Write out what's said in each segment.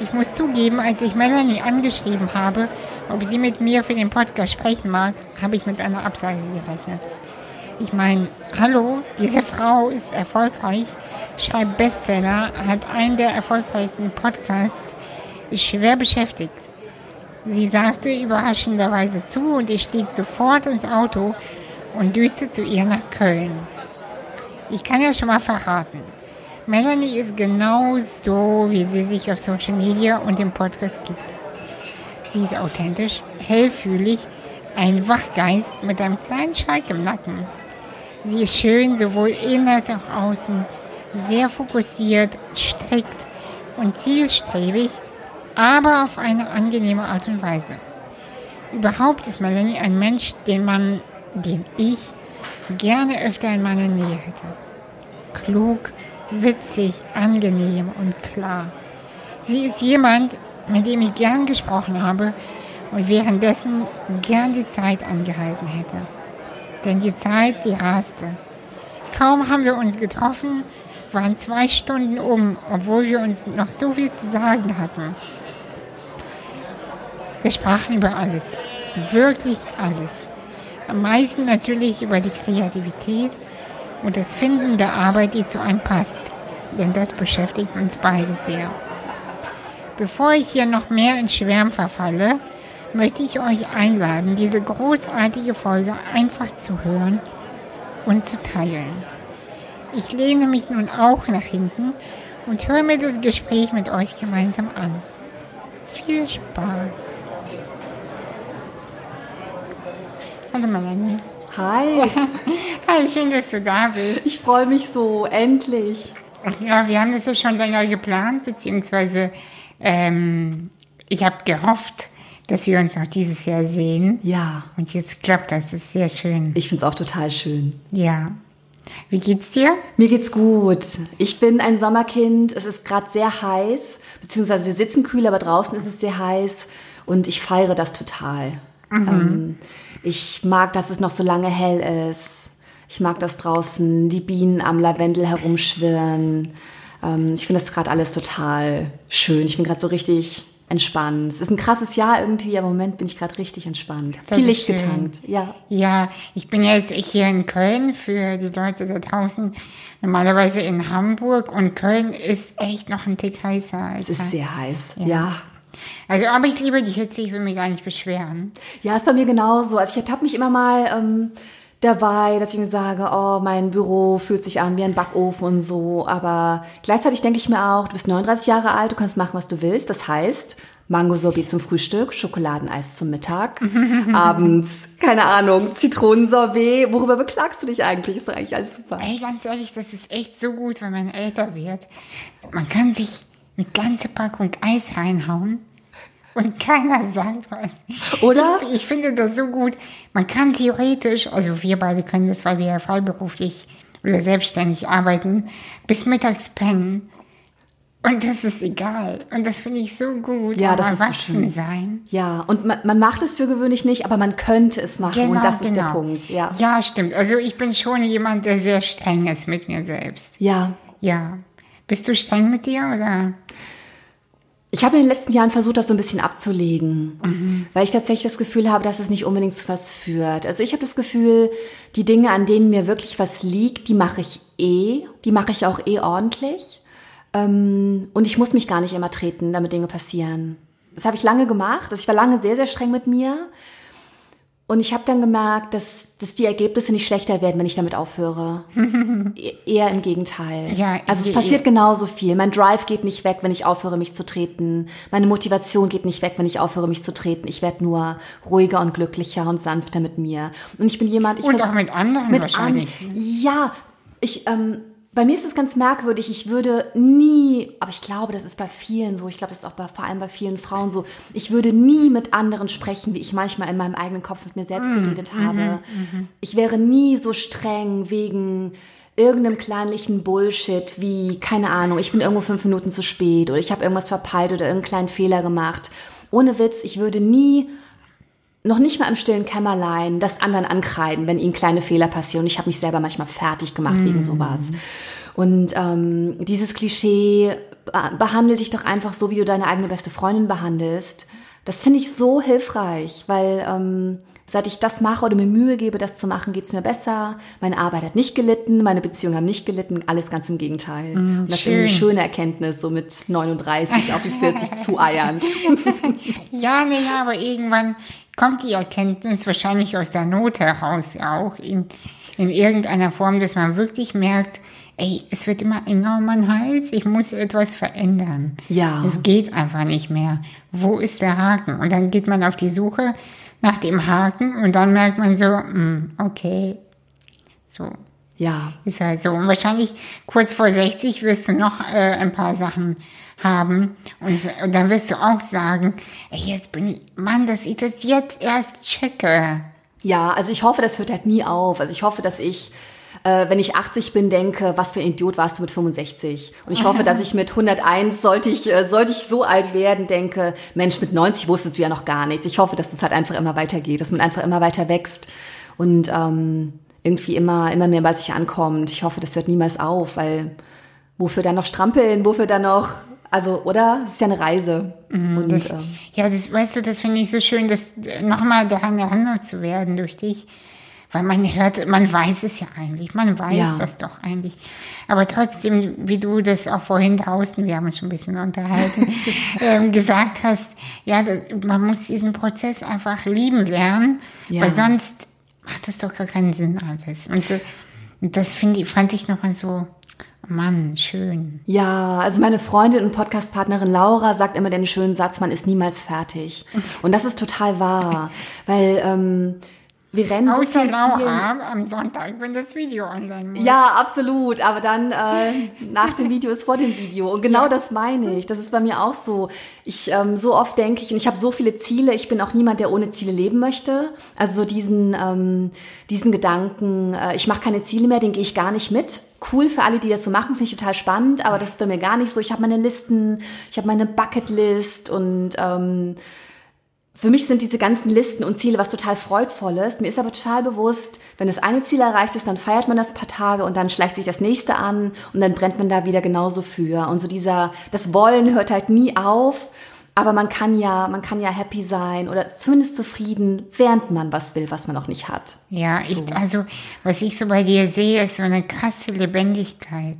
Ich muss zugeben, als ich Melanie angeschrieben habe, ob sie mit mir für den Podcast sprechen mag, habe ich mit einer Absage gerechnet. Ich meine, hallo, diese Frau ist erfolgreich, schreibt Bestseller, hat einen der erfolgreichsten Podcasts, ist schwer beschäftigt. Sie sagte überraschenderweise zu und ich stieg sofort ins Auto und düste zu ihr nach Köln. Ich kann ja schon mal verraten. Melanie ist genau so, wie sie sich auf Social Media und im Podcast gibt. Sie ist authentisch, hellfühlig, ein Wachgeist mit einem kleinen Schalk im Nacken. Sie ist schön, sowohl innen als auch außen, sehr fokussiert, strikt und zielstrebig, aber auf eine angenehme Art und Weise. Überhaupt ist Melanie ein Mensch, den man, den ich gerne öfter in meiner Nähe hätte. Klug, witzig, angenehm und klar. Sie ist jemand, mit dem ich gern gesprochen habe und währenddessen gern die Zeit angehalten hätte. Denn die Zeit, die raste. Kaum haben wir uns getroffen, waren zwei Stunden um, obwohl wir uns noch so viel zu sagen hatten. Wir sprachen über alles, wirklich alles. Am meisten natürlich über die Kreativität und das Finden der Arbeit, die zu einem passt, denn das beschäftigt uns beide sehr. Bevor ich hier noch mehr in Schwärm verfalle, möchte ich euch einladen, diese großartige Folge einfach zu hören und zu teilen. Ich lehne mich nun auch nach hinten und höre mir das Gespräch mit euch gemeinsam an. Viel Spaß! Hallo Melanie. Hi. Hi, schön, dass du da bist. Ich freue mich so, endlich. Ja, wir haben das ja schon länger geplant, beziehungsweise ähm, ich habe gehofft, dass wir uns auch dieses Jahr sehen. Ja. Und jetzt klappt das, das ist sehr schön. Ich finde es auch total schön. Ja. Wie geht's dir? Mir geht's gut. Ich bin ein Sommerkind. Es ist gerade sehr heiß, beziehungsweise wir sitzen kühl, aber draußen ist es sehr heiß und ich feiere das total. Mhm. Ähm, ich mag, dass es noch so lange hell ist. Ich mag, dass draußen die Bienen am Lavendel herumschwirren. Ähm, ich finde das gerade alles total schön. Ich bin gerade so richtig entspannt. Es ist ein krasses Jahr irgendwie, aber im Moment bin ich gerade richtig entspannt. Das Viel Licht schön. getankt, ja. Ja, ich bin jetzt hier in Köln für die Leute da draußen. Normalerweise in Hamburg und Köln ist echt noch ein Tick heißer. es ist sehr heiß, ja. ja. Also, aber ich liebe die Hitze, ich will mich gar nicht beschweren. Ja, ist bei mir genauso. Also ich ertappe mich immer mal ähm, dabei, dass ich mir sage, oh, mein Büro fühlt sich an wie ein Backofen und so. Aber gleichzeitig denke ich mir auch, du bist 39 Jahre alt, du kannst machen, was du willst. Das heißt, Mango-Sorbet zum Frühstück, Schokoladeneis zum Mittag, abends, keine Ahnung, Zitronensorbet. Worüber beklagst du dich eigentlich? Ist doch eigentlich alles super. Ey, ganz ehrlich, das ist echt so gut, wenn man älter wird. Man kann sich eine ganze Packung Eis reinhauen und keiner sagt was. Oder? Ich, ich, finde das so gut. Man kann theoretisch, also wir beide können das, weil wir ja freiberuflich oder selbstständig arbeiten, bis mittags pennen. Und das ist egal. Und das finde ich so gut. Ja, das ist so schön. sein. Ja, und man, man, macht es für gewöhnlich nicht, aber man könnte es machen. Genau, und das ist der genau. Punkt. Ja. ja, stimmt. Also ich bin schon jemand, der sehr streng ist mit mir selbst. Ja. Ja. Bist du streng mit dir oder? Ich habe in den letzten Jahren versucht, das so ein bisschen abzulegen, mhm. weil ich tatsächlich das Gefühl habe, dass es nicht unbedingt zu was führt. Also ich habe das Gefühl, die Dinge, an denen mir wirklich was liegt, die mache ich eh, die mache ich auch eh ordentlich. Ähm, und ich muss mich gar nicht immer treten, damit Dinge passieren. Das habe ich lange gemacht. Also ich war lange sehr, sehr streng mit mir. Und ich habe dann gemerkt, dass, dass die Ergebnisse nicht schlechter werden, wenn ich damit aufhöre. e eher im Gegenteil. Ja, also es passiert genauso viel. Mein Drive geht nicht weg, wenn ich aufhöre, mich zu treten. Meine Motivation geht nicht weg, wenn ich aufhöre, mich zu treten. Ich werde nur ruhiger und glücklicher und sanfter mit mir. Und ich bin jemand... Ich und auch mit anderen mit wahrscheinlich. An, ja, ich... Ähm, bei mir ist es ganz merkwürdig. Ich würde nie, aber ich glaube, das ist bei vielen so. Ich glaube, das ist auch bei, vor allem bei vielen Frauen so. Ich würde nie mit anderen sprechen, wie ich manchmal in meinem eigenen Kopf mit mir selbst mhm. geredet habe. Mhm. mhm. Ich wäre nie so streng wegen irgendeinem kleinlichen Bullshit wie, keine Ahnung, ich bin irgendwo fünf Minuten zu spät oder ich habe irgendwas verpeilt oder irgendeinen kleinen Fehler gemacht. Ohne Witz, ich würde nie noch nicht mal im stillen Kämmerlein das anderen ankreiden, wenn ihnen kleine Fehler passieren. Ich habe mich selber manchmal fertig gemacht mm. wegen sowas. Und ähm, dieses Klischee be- behandle dich doch einfach so, wie du deine eigene beste Freundin behandelst. Das finde ich so hilfreich, weil ähm, seit ich das mache oder mir Mühe gebe, das zu machen, geht's mir besser. Meine Arbeit hat nicht gelitten, meine Beziehungen haben nicht gelitten, alles ganz im Gegenteil. Und das finde ich schön. eine schöne Erkenntnis, so mit 39 auf die 40 zueiernd. Ja, nee, ja, aber irgendwann kommt die Erkenntnis wahrscheinlich aus der Not heraus auch in, in irgendeiner Form, dass man wirklich merkt, ey, es wird immer enger um meinen Hals, ich muss etwas verändern. Ja. Es geht einfach nicht mehr. Wo ist der Haken? Und dann geht man auf die Suche nach dem Haken und dann merkt man so, hm, okay, so, Ja, ist halt so. Und wahrscheinlich kurz vor 60 wirst du noch äh, ein paar Sachen haben. Und, und dann wirst du auch sagen, ey, jetzt bin ich, Mann, dass ich das jetzt erst checke. Ja, also ich hoffe, das hört halt nie auf. Also ich hoffe, dass ich, äh, wenn ich 80 bin, denke, was für ein Idiot warst du mit 65. Und ich hoffe, dass ich mit 101, sollte ich, äh, sollte ich so alt werden, denke, Mensch, mit 90 wusstest du ja noch gar nichts. Ich hoffe, dass es halt einfach immer weitergeht, dass man einfach immer weiter wächst und ähm, irgendwie immer, immer mehr bei sich ankommt. Ich hoffe, das hört niemals auf, weil wofür dann noch strampeln, wofür dann noch, also, oder? Es ist ja eine Reise. und, Das, ähm, ja, das, weißt du, das finde ich so schön, das nochmal daran erinnert zu werden durch dich. Weil man hört, man weiß es ja eigentlich, man weiß Ja. das doch eigentlich. Aber trotzdem, wie du das auch vorhin draußen, wir haben uns schon ein bisschen unterhalten, ähm, gesagt hast, ja, das, man muss diesen Prozess einfach lieben lernen, Ja. weil sonst macht es doch gar keinen Sinn alles. Und, äh, und das finde ich, fand ich nochmal so, Mann, schön. Ja, also meine Freundin und Podcastpartnerin Laura sagt immer den schönen Satz, man ist niemals fertig. Und das ist total wahr, weil ähm, wir rennen so Außer viel Zielen. Laura am Sonntag, wenn das Video online muss. Ja, absolut. Aber dann äh, nach dem Video ist vor dem Video. Und genau das meine ich. Das ist bei mir auch so. Ich ähm, so oft denke ich, und ich habe so viele Ziele. Ich bin auch niemand, der ohne Ziele leben möchte. Also so diesen ähm, diesen Gedanken, äh, ich mache keine Ziele mehr, den gehe ich gar nicht mit. Cool für alle, die das so machen, finde ich total spannend. Aber das ist bei mir gar nicht so. Ich habe meine Listen, ich habe meine Bucketlist und ähm, für mich sind diese ganzen Listen und Ziele was total Freudvolles. Mir ist aber total bewusst, wenn das eine Ziel erreicht ist, dann feiert man das ein paar Tage und dann schleicht sich das nächste an und dann brennt man da wieder genauso für. Und so dieser, das Wollen hört halt nie auf. Aber man kann ja, man kann ja happy sein oder zumindest zufrieden, während man was will, was man noch nicht hat. Ja, ich, also, was ich so bei dir sehe, ist so eine krasse Lebendigkeit.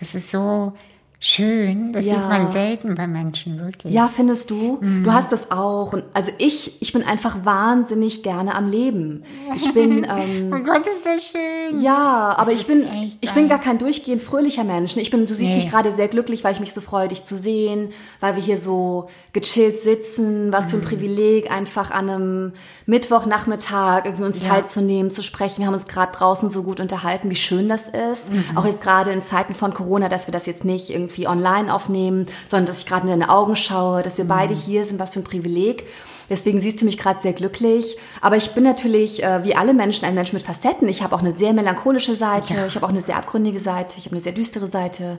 Das ist so schön. Das Ja. sieht man selten bei Menschen, wirklich. Ja, findest du? Du hast das auch. Und also ich, ich bin einfach wahnsinnig gerne am Leben. Ich bin, ähm, Oh Gott, ist das schön. Ja, aber Das ich bin, ich bin gar kein durchgehend fröhlicher Mensch. Ich bin, du siehst Nee. mich gerade sehr glücklich, weil ich mich so freue, dich zu sehen, weil wir hier so gechillt sitzen. Was Mhm. für ein Privileg, einfach an einem Mittwochnachmittag irgendwie uns Ja. Zeit zu nehmen, zu sprechen. Wir haben uns gerade draußen so gut unterhalten, wie schön das ist. Mhm. Auch jetzt gerade in Zeiten von Corona, dass wir das jetzt nicht irgendwie online aufnehmen, sondern dass ich gerade in deine Augen schaue, dass wir Mhm. beide hier sind, was für ein Privileg. Deswegen siehst du mich gerade sehr glücklich. Aber ich bin natürlich, äh, wie alle Menschen, ein Mensch mit Facetten. Ich habe auch eine sehr melancholische Seite, ich habe auch eine sehr abgründige Seite, ich habe eine sehr düstere Seite.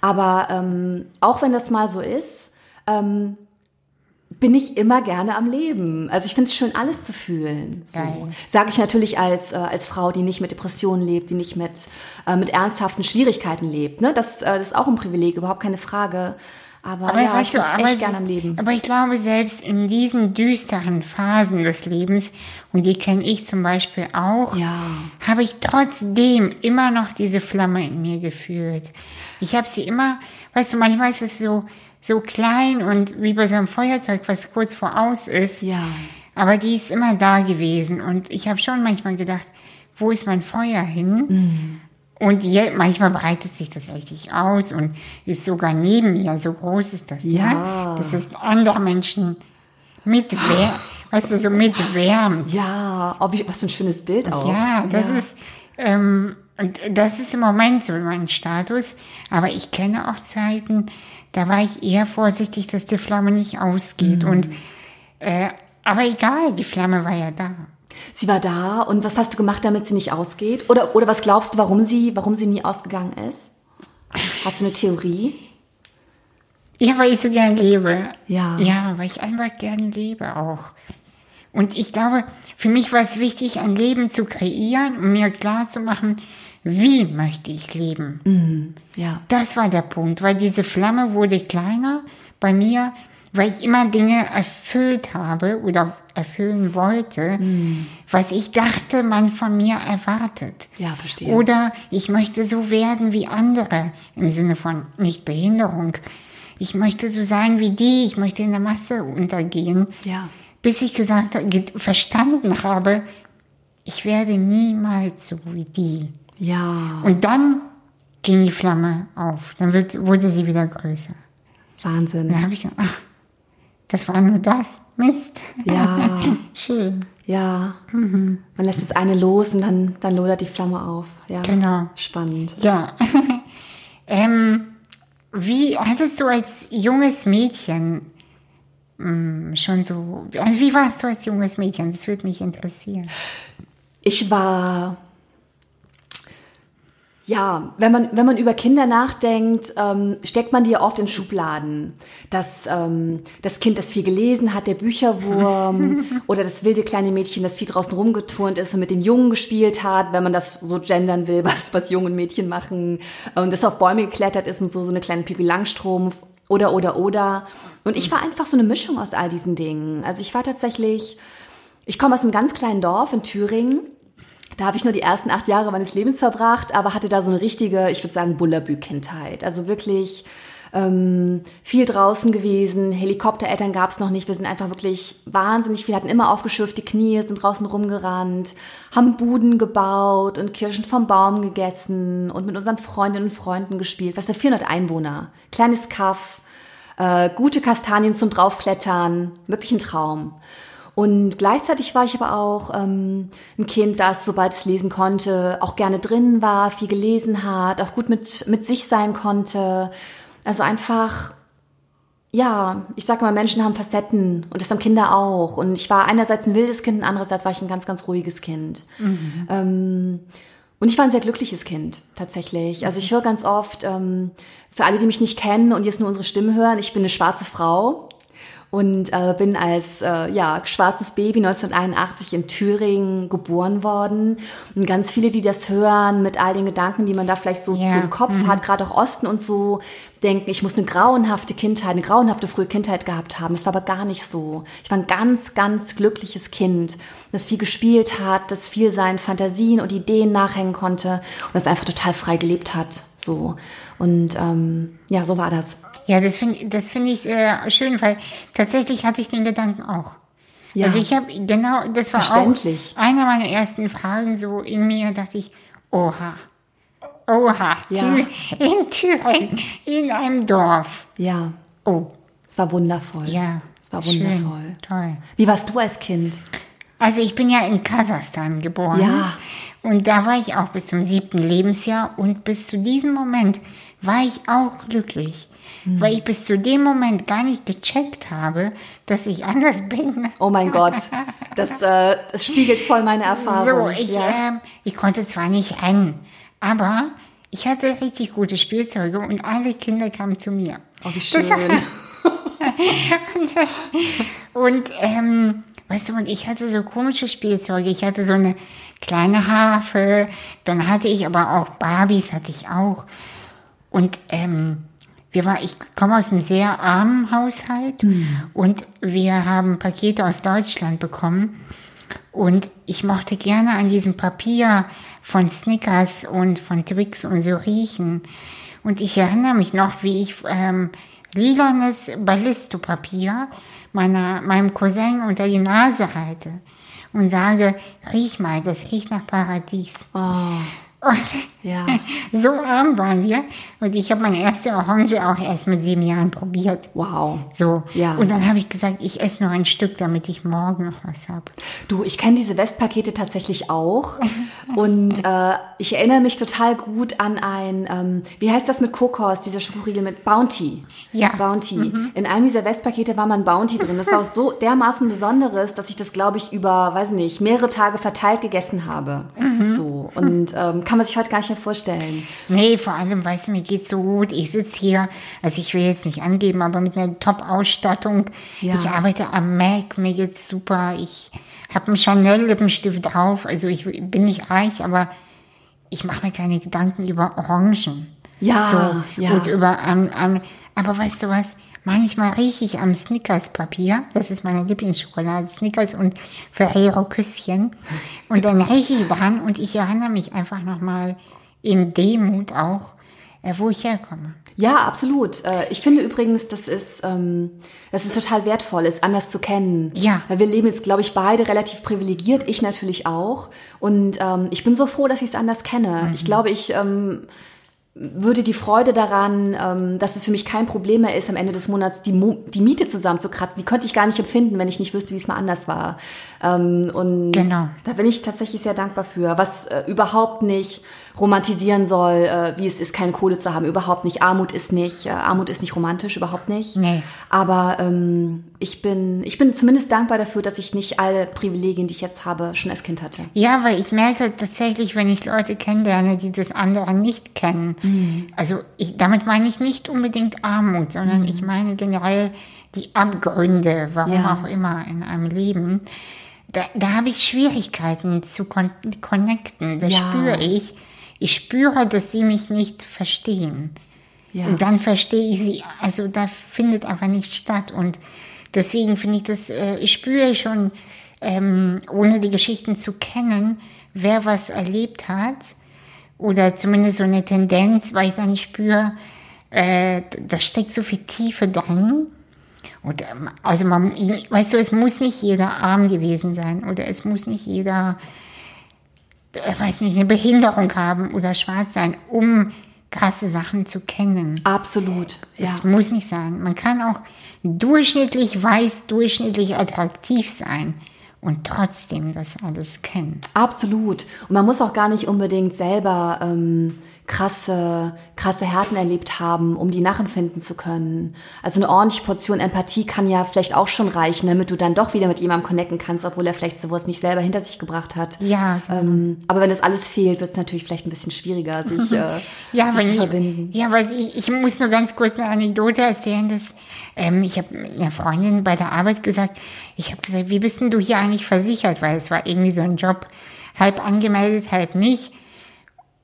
Aber ähm, auch wenn das mal so ist, ähm, bin ich immer gerne am Leben. Also ich finde es schön, alles zu fühlen. So. Sage ich natürlich als, äh, als Frau, die nicht mit Depressionen lebt, die nicht mit, äh, mit ernsthaften Schwierigkeiten lebt. Ne? Das, äh, das ist auch ein Privileg, überhaupt keine Frage. Aber, Aber ja, ich bin aber, echt gerne am Leben. aber ich glaube, selbst in diesen düsteren Phasen des Lebens, und die kenne ich zum Beispiel auch, Ja. habe ich trotzdem immer noch diese Flamme in mir gefühlt. Ich habe sie immer, weißt du, manchmal ist es so, so klein und wie bei so einem Feuerzeug, was kurz voraus ist. Ja. Aber die ist immer da gewesen. Und ich habe schon manchmal gedacht, wo ist mein Feuer hin? Und je, manchmal breitet sich das richtig aus und ist sogar neben mir. So groß ist das. Ja. Ne? Das ist andere Menschen mitwärmt. Weißt du, so mitwärmt. Ja, oh, wie, was für ein schönes Bild auch. Ja, das ist, ähm, und das ist im Moment so mein Status. Aber ich kenne auch Zeiten, da war ich eher vorsichtig, dass die Flamme nicht ausgeht. Mhm. Und, äh, aber egal, die Flamme war ja da. Sie war da und was hast du gemacht, damit sie nicht ausgeht? Oder, oder was glaubst du, warum sie, warum sie nie ausgegangen ist? Hast du eine Theorie? Ja, weil ich so gern lebe. Ja. Ja, weil ich einfach gern lebe auch. Und ich glaube, für mich war es wichtig, ein Leben zu kreieren, um mir klar zu machen, wie möchte ich leben? Ja. Das war der Punkt, weil diese Flamme wurde kleiner bei mir, weil ich immer Dinge erfüllt habe oder erfüllen wollte, was ich dachte, man von mir erwartet. Ja, verstehe. Oder ich möchte so werden wie andere, im Sinne von nicht Behinderung. Ich möchte so sein wie die, ich möchte in der Masse untergehen. Ja. Bis ich gesagt, ge- verstanden habe, ich werde niemals so wie die. Ja, Und dann ging die Flamme auf. Dann wird, wurde sie wieder größer. Wahnsinn. Dann habe ich gedacht, ach, das war nur das. Mist. Ja, Schön. ja. Man lässt das eine los und dann, dann lodert die Flamme auf. Ja. Genau. Spannend. Ja. ähm, wie hattest du als junges Mädchen mh, schon so, also wie warst du als junges Mädchen? Das würde mich interessieren. Ich war, ja, wenn man, wenn man über Kinder nachdenkt, ähm, steckt man die ja oft in Schubladen. Das, ähm, das Kind, das viel gelesen hat, der Bücherwurm oder das wilde kleine Mädchen, das viel draußen rumgeturnt ist und mit den Jungen gespielt hat, wenn man das so gendern will, was, was Jungen und Mädchen machen und das auf Bäume geklettert ist und so, so eine kleine Pipi Langstrumpf oder, oder, oder. Und ich war einfach so eine Mischung aus all diesen Dingen. Also ich war tatsächlich, ich komme aus einem ganz kleinen Dorf in Thüringen. Da habe ich nur die ersten acht Jahre meines Lebens verbracht, aber hatte da so eine richtige, ich würde sagen, Bullabü-Kindheit. Also wirklich ähm, viel draußen gewesen, Helikoptereltern gab es noch nicht. Wir sind einfach wirklich wahnsinnig viel, hatten immer aufgeschürfte Knie, sind draußen rumgerannt, haben Buden gebaut und Kirschen vom Baum gegessen und mit unseren Freundinnen und Freunden gespielt. Was sind 400 Einwohner? Kleines Kaff, äh, gute Kastanien zum Draufklettern, wirklich ein Traum. Und gleichzeitig war ich aber auch ähm, ein Kind, das, sobald es lesen konnte, auch gerne drin war, viel gelesen hat, auch gut mit, mit sich sein konnte. Also einfach, ja, ich sage mal, Menschen haben Facetten und das haben Kinder auch. Und ich war einerseits ein wildes Kind und andererseits war ich ein ganz, ganz ruhiges Kind. Ähm, und ich war ein sehr glückliches Kind, tatsächlich. Also ich höre ganz oft, ähm, für alle, die mich nicht kennen und jetzt nur unsere Stimme hören, ich bin eine schwarze Frau und äh, bin als äh, ja, schwarzes Baby 1981 in Thüringen geboren worden. Und ganz viele, die das hören, mit all den Gedanken, die man da vielleicht so, so im Kopf hat, gerade auch Osten und so, denken, ich muss eine grauenhafte Kindheit, eine grauenhafte frühe Kindheit gehabt haben. Das war aber gar nicht so. Ich war ein ganz, ganz glückliches Kind, das viel gespielt hat, das viel seinen Fantasien und Ideen nachhängen konnte und das einfach total frei gelebt hat. So. Und ähm, ja, so war das. Ja, das finde das find ich äh, schön, weil tatsächlich hatte ich den Gedanken auch. Ja. Also ich habe genau, das war auch eine meiner ersten Fragen so in mir, dachte ich, oha, oha, Ja. In Thüringen, in einem Dorf. Ja, Oh, es war wundervoll. ja. Es war schön, wundervoll. Toll. Wie warst du als Kind? Also ich bin ja in Kasachstan geboren. Ja. Und da war ich auch bis zum siebten Lebensjahr und bis zu diesem Moment war ich auch glücklich. Hm. Weil ich bis zu dem Moment gar nicht gecheckt habe, dass ich anders bin. Oh mein Gott, das, äh, das spiegelt voll meine Erfahrung. So, ich, ja. ähm, ich konnte zwar nicht rennen, aber ich hatte richtig gute Spielzeuge und alle Kinder kamen zu mir. oh, wie schön. Und, ähm, weißt du, und ich hatte so komische Spielzeuge. Ich hatte so eine kleine Harfe, dann hatte ich aber auch Barbies, hatte ich auch. Und, ähm, wir war, ich komme aus einem sehr armen Haushalt und wir haben Pakete aus Deutschland bekommen. Und ich mochte gerne an diesem Papier von Snickers und von Twix und so riechen. Und ich erinnere mich noch, wie ich ähm, lilanes Ballistopapier meiner, meinem Cousin unter die Nase halte und sage, riech mal, das riecht nach Paradies. Oh, Und ja. so arm waren wir. Und ich habe meine erste Orange auch erst mit sieben Jahren probiert. Wow. So. Ja. Und dann habe ich gesagt, ich esse noch ein Stück, damit ich morgen noch was habe. Du, ich kenne diese Westpakete tatsächlich auch. Und äh, ich erinnere mich total gut an ein, ähm, wie heißt das mit Kokos, dieser Schokoriegel mit Bounty. Ja. Mhm. Bounty. In einem dieser Westpakete war mal ein Bounty drin. Das war auch so dermaßen Besonderes, dass ich das, glaube ich, über, weiß nicht, mehrere Tage verteilt gegessen habe. Mhm. So. Und ähm, kann man sich heute gar nicht mehr vorstellen. Nee, vor allem, weißt du, mir geht's so gut. Ich sitze hier, also ich will jetzt nicht angeben, aber mit einer Top-Ausstattung. Ja. Ich arbeite am Mac, mir geht's super. Ich habe einen Chanel-Lippenstift drauf. Also ich bin nicht reich, aber ich mache mir keine Gedanken über Orangen. Ja, so, ja. Und über, ähm, ähm, aber weißt du was? Manchmal rieche ich am Snickers-Papier. Das ist meine Lieblingsschokolade. Snickers und Ferrero Küsschen. Und dann rieche ich dran und ich erinnere mich einfach nochmal in Demut auch, äh, wo ich herkomme. Ja, absolut. Äh, Ich finde übrigens, das ist, ähm, das ist total wertvoll, es anders zu kennen. Ja. Weil wir leben jetzt, glaube ich, beide relativ privilegiert, ich natürlich auch. Und ähm, ich bin so froh, dass ich es anders kenne. Ich glaube, ich ähm, würde die Freude daran, ähm, dass es für mich kein Problem mehr ist, am Ende des Monats die, Mo die Miete zusammenzukratzen, die könnte ich gar nicht empfinden, wenn ich nicht wüsste, wie es mal anders war. Ähm, und Genau. da bin ich tatsächlich sehr dankbar für, was äh, überhaupt nicht romantisieren soll, äh, wie es ist, keine Kohle zu haben. Überhaupt nicht. Armut ist nicht, äh, Armut ist nicht romantisch, überhaupt nicht. Nee. Aber ähm, ich bin, ich bin zumindest dankbar dafür, dass ich nicht alle Privilegien, die ich jetzt habe, schon als Kind hatte. Ja, weil ich merke tatsächlich, wenn ich Leute kennenlerne, die das andere nicht kennen. Also ich, damit meine ich nicht unbedingt Armut, sondern ich meine generell die Abgründe, warum Ja. auch immer in einem Leben. Da, da habe ich Schwierigkeiten zu kon connecten. Das Ja. spüre ich. Ich spüre, dass sie mich nicht verstehen. Ja. Und dann verstehe ich sie, also da findet einfach nicht statt. Und deswegen finde ich das, äh, ich spüre schon, ähm, ohne die Geschichten zu kennen, wer was erlebt hat. Oder zumindest so eine Tendenz, weil ich dann spüre, äh, da steckt so viel Tiefe drin. Und, ähm, also man, weißt du, es muss nicht jeder arm gewesen sein oder es muss nicht jeder, äh, weiß nicht, eine Behinderung haben oder schwarz sein, um krasse Sachen zu kennen. Absolut. Ja. Es muss nicht sein. Man kann auch durchschnittlich weiß, durchschnittlich attraktiv sein und trotzdem das alles kennen. Absolut. Und man muss auch gar nicht unbedingt selber ähm, krasse, krasse Härten erlebt haben, um die nachempfinden zu können. Also eine ordentliche Portion Empathie kann ja vielleicht auch schon reichen, damit du dann doch wieder mit jemandem connecten kannst, obwohl er vielleicht sowas nicht selber hinter sich gebracht hat. Ja, Ähm, aber wenn das alles fehlt, wird es natürlich vielleicht ein bisschen schwieriger, sich, äh, Ja, sich zu ich, verbinden. ja, weil ich, ich muss nur ganz kurz eine Anekdote erzählen, dass ähm, ich habe einer Freundin bei der Arbeit gesagt, ich habe gesagt, wie bist denn du hier eigentlich versichert? Weil es war irgendwie so ein Job, halb angemeldet, halb nicht.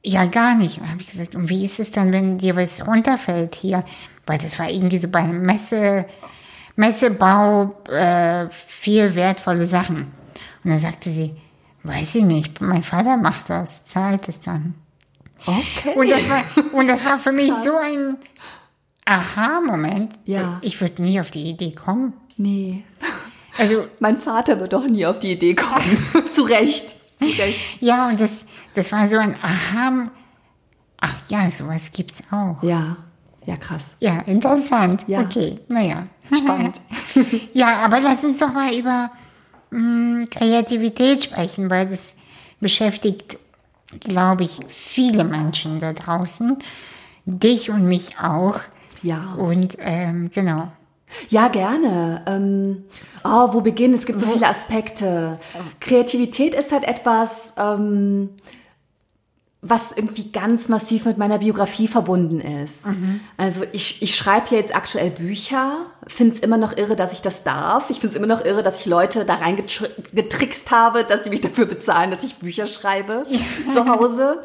Ja, gar nicht. Und habe ich gesagt, und wie ist es dann, wenn dir was runterfällt hier? Weil das war irgendwie so bei Messe, Messebau äh, viel wertvolle Sachen. Und dann sagte sie, weiß ich nicht, mein Vater macht das, zahlt es dann. Okay. Und das war, und das war für mich so ein Aha-Moment. Ja. Ich würde nie auf die Idee kommen. nee. Also, Mein Vater wird doch nie auf die Idee kommen. zu Recht. Zu Recht. ja, und das, das war so ein Aha. Ach ja, sowas gibt's auch. Ja. Ja, krass. Ja, interessant. Ja. Okay, naja. Spannend. Ja, aber lass uns doch mal über mh, Kreativität sprechen, weil das beschäftigt, glaube ich, viele Menschen da draußen. Dich und mich auch. Ja. Und ähm, genau. Ja, gerne. Ähm, oh, wo beginnen? Es gibt so viele Aspekte. Kreativität ist halt etwas, ähm, was irgendwie ganz massiv mit meiner Biografie verbunden ist. Also ich, ich schreibe ja jetzt aktuell Bücher, finde es immer noch irre, dass ich das darf. Ich finde es immer noch irre, dass ich Leute da reingetrickst habe, dass sie mich dafür bezahlen, dass ich Bücher schreibe zu Hause.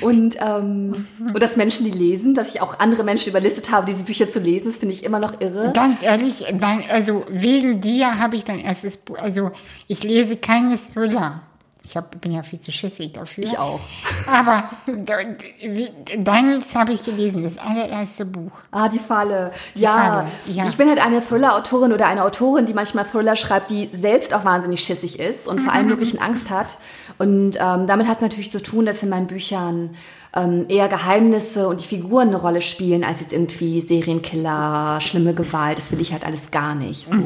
Und, ähm, und dass Menschen die lesen, dass ich auch andere Menschen überlistet habe, diese Bücher zu lesen, das finde ich immer noch irre. Ganz ehrlich, dein, also wegen dir habe ich dein erstes Buch. Also ich lese keine Thriller. Ich hab, bin ja viel zu schissig dafür. Ich auch. Aber deins habe ich gelesen, das allererste Buch. Ah, die Falle. Ja, Falle, ja. ich bin halt eine Thriller-Autorin oder eine Autorin, die manchmal Thriller schreibt, die selbst auch wahnsinnig schissig ist und vor allem möglichen Angst hat. Und ähm, damit hat es natürlich zu tun, dass in meinen Büchern ähm, eher Geheimnisse und die Figuren eine Rolle spielen, als jetzt irgendwie Serienkiller, schlimme Gewalt. Das will ich halt alles gar nicht. So.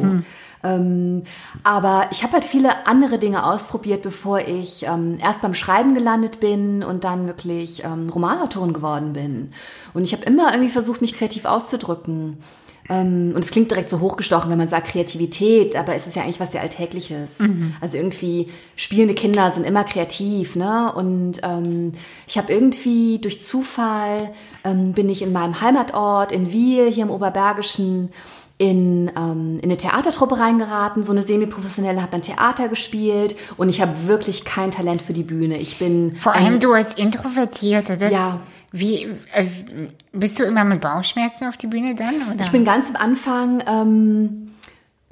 Ähm, aber ich habe halt viele andere Dinge ausprobiert, bevor ich ähm, erst beim Schreiben gelandet bin und dann wirklich ähm, Romanautorin geworden bin. Und ich habe immer irgendwie versucht, mich kreativ auszudrücken. Ähm, und es klingt direkt so hochgestochen, wenn man sagt Kreativität, aber es ist ja eigentlich was sehr Alltägliches. Mhm. Also irgendwie spielende Kinder sind immer kreativ, ne? Und ähm, ich habe irgendwie durch Zufall ähm, bin ich in meinem Heimatort in Wiel hier im Oberbergischen in, ähm, in eine Theatertruppe reingeraten, so eine semi-professionelle, habe dann Theater gespielt und ich habe wirklich kein Talent für die Bühne. Ich bin vor allem du als Introvertierte, das ja. Wie äh, bist du immer mit Bauchschmerzen auf die Bühne dann? Oder? Ich bin ganz am Anfang, ähm,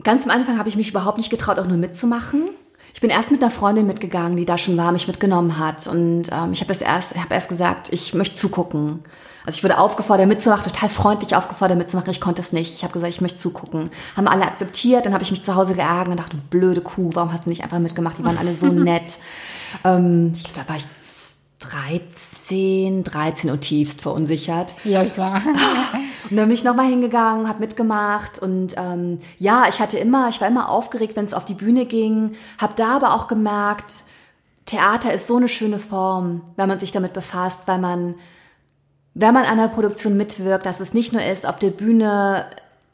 ganz am Anfang habe ich mich überhaupt nicht getraut, auch nur mitzumachen. Ich bin erst mit einer Freundin mitgegangen, die da schon war, mich mitgenommen hat. Und ähm, ich habe erst, hab erst gesagt, ich möchte zugucken. Also ich wurde aufgefordert mitzumachen, total freundlich aufgefordert mitzumachen. Ich konnte es nicht. Ich habe gesagt, ich möchte zugucken. Haben alle akzeptiert. Dann habe ich mich zu Hause geärgert und dachte, blöde Kuh, warum hast du nicht einfach mitgemacht? Die waren alle so nett. ähm, ich glaube, war ich 13, 13 und tiefst verunsichert. Ja, klar. Und dann bin ich nochmal hingegangen, habe mitgemacht und ähm, ja, ich hatte immer, ich war immer aufgeregt, wenn es auf die Bühne ging, habe da aber auch gemerkt, Theater ist so eine schöne Form, wenn man sich damit befasst, weil man, wenn man an der Produktion mitwirkt, dass es nicht nur ist, auf der Bühne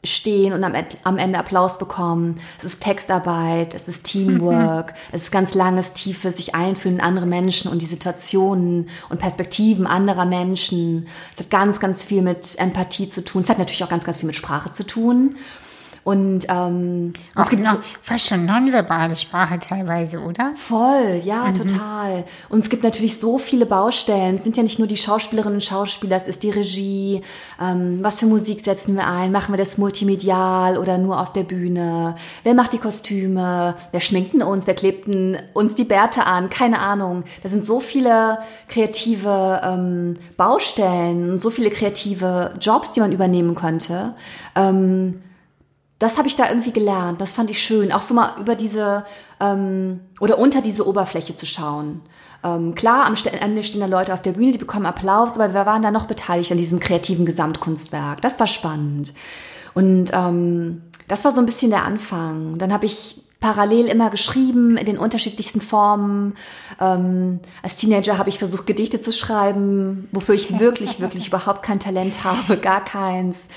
stehen und am, am Ende Applaus bekommen. Es ist Textarbeit, es ist Teamwork, es ist ganz langes, tiefes sich einfühlen in andere Menschen und die Situationen und Perspektiven anderer Menschen. Es hat ganz, ganz viel mit Empathie zu tun. Es hat natürlich auch ganz, ganz viel mit Sprache zu tun. Und ähm, auch es gibt noch, fast schon nonverbale Sprache teilweise, oder? Voll, ja, mhm. total. Und es gibt natürlich so viele Baustellen. Es sind ja nicht nur die Schauspielerinnen und Schauspieler, es ist die Regie. Ähm, was für Musik setzen wir ein? Machen wir das multimedial oder nur auf der Bühne? Wer macht die Kostüme? Wer schminkten uns? Wer klebten uns die Bärte an? Keine Ahnung. Da sind so viele kreative ähm, Baustellen, so viele kreative Jobs, die man übernehmen könnte. Ähm, das habe ich da irgendwie gelernt. Das fand ich schön. Auch so mal über diese ähm, oder unter diese Oberfläche zu schauen. Ähm, klar, am Ende stehen da Leute auf der Bühne, die bekommen Applaus, aber wir waren da noch beteiligt an diesem kreativen Gesamtkunstwerk. Das war spannend. Und ähm, das war so ein bisschen der Anfang. Dann habe ich parallel immer geschrieben in den unterschiedlichsten Formen. Ähm, als Teenager habe ich versucht, Gedichte zu schreiben, wofür ich wirklich, wirklich überhaupt kein Talent habe, gar keins.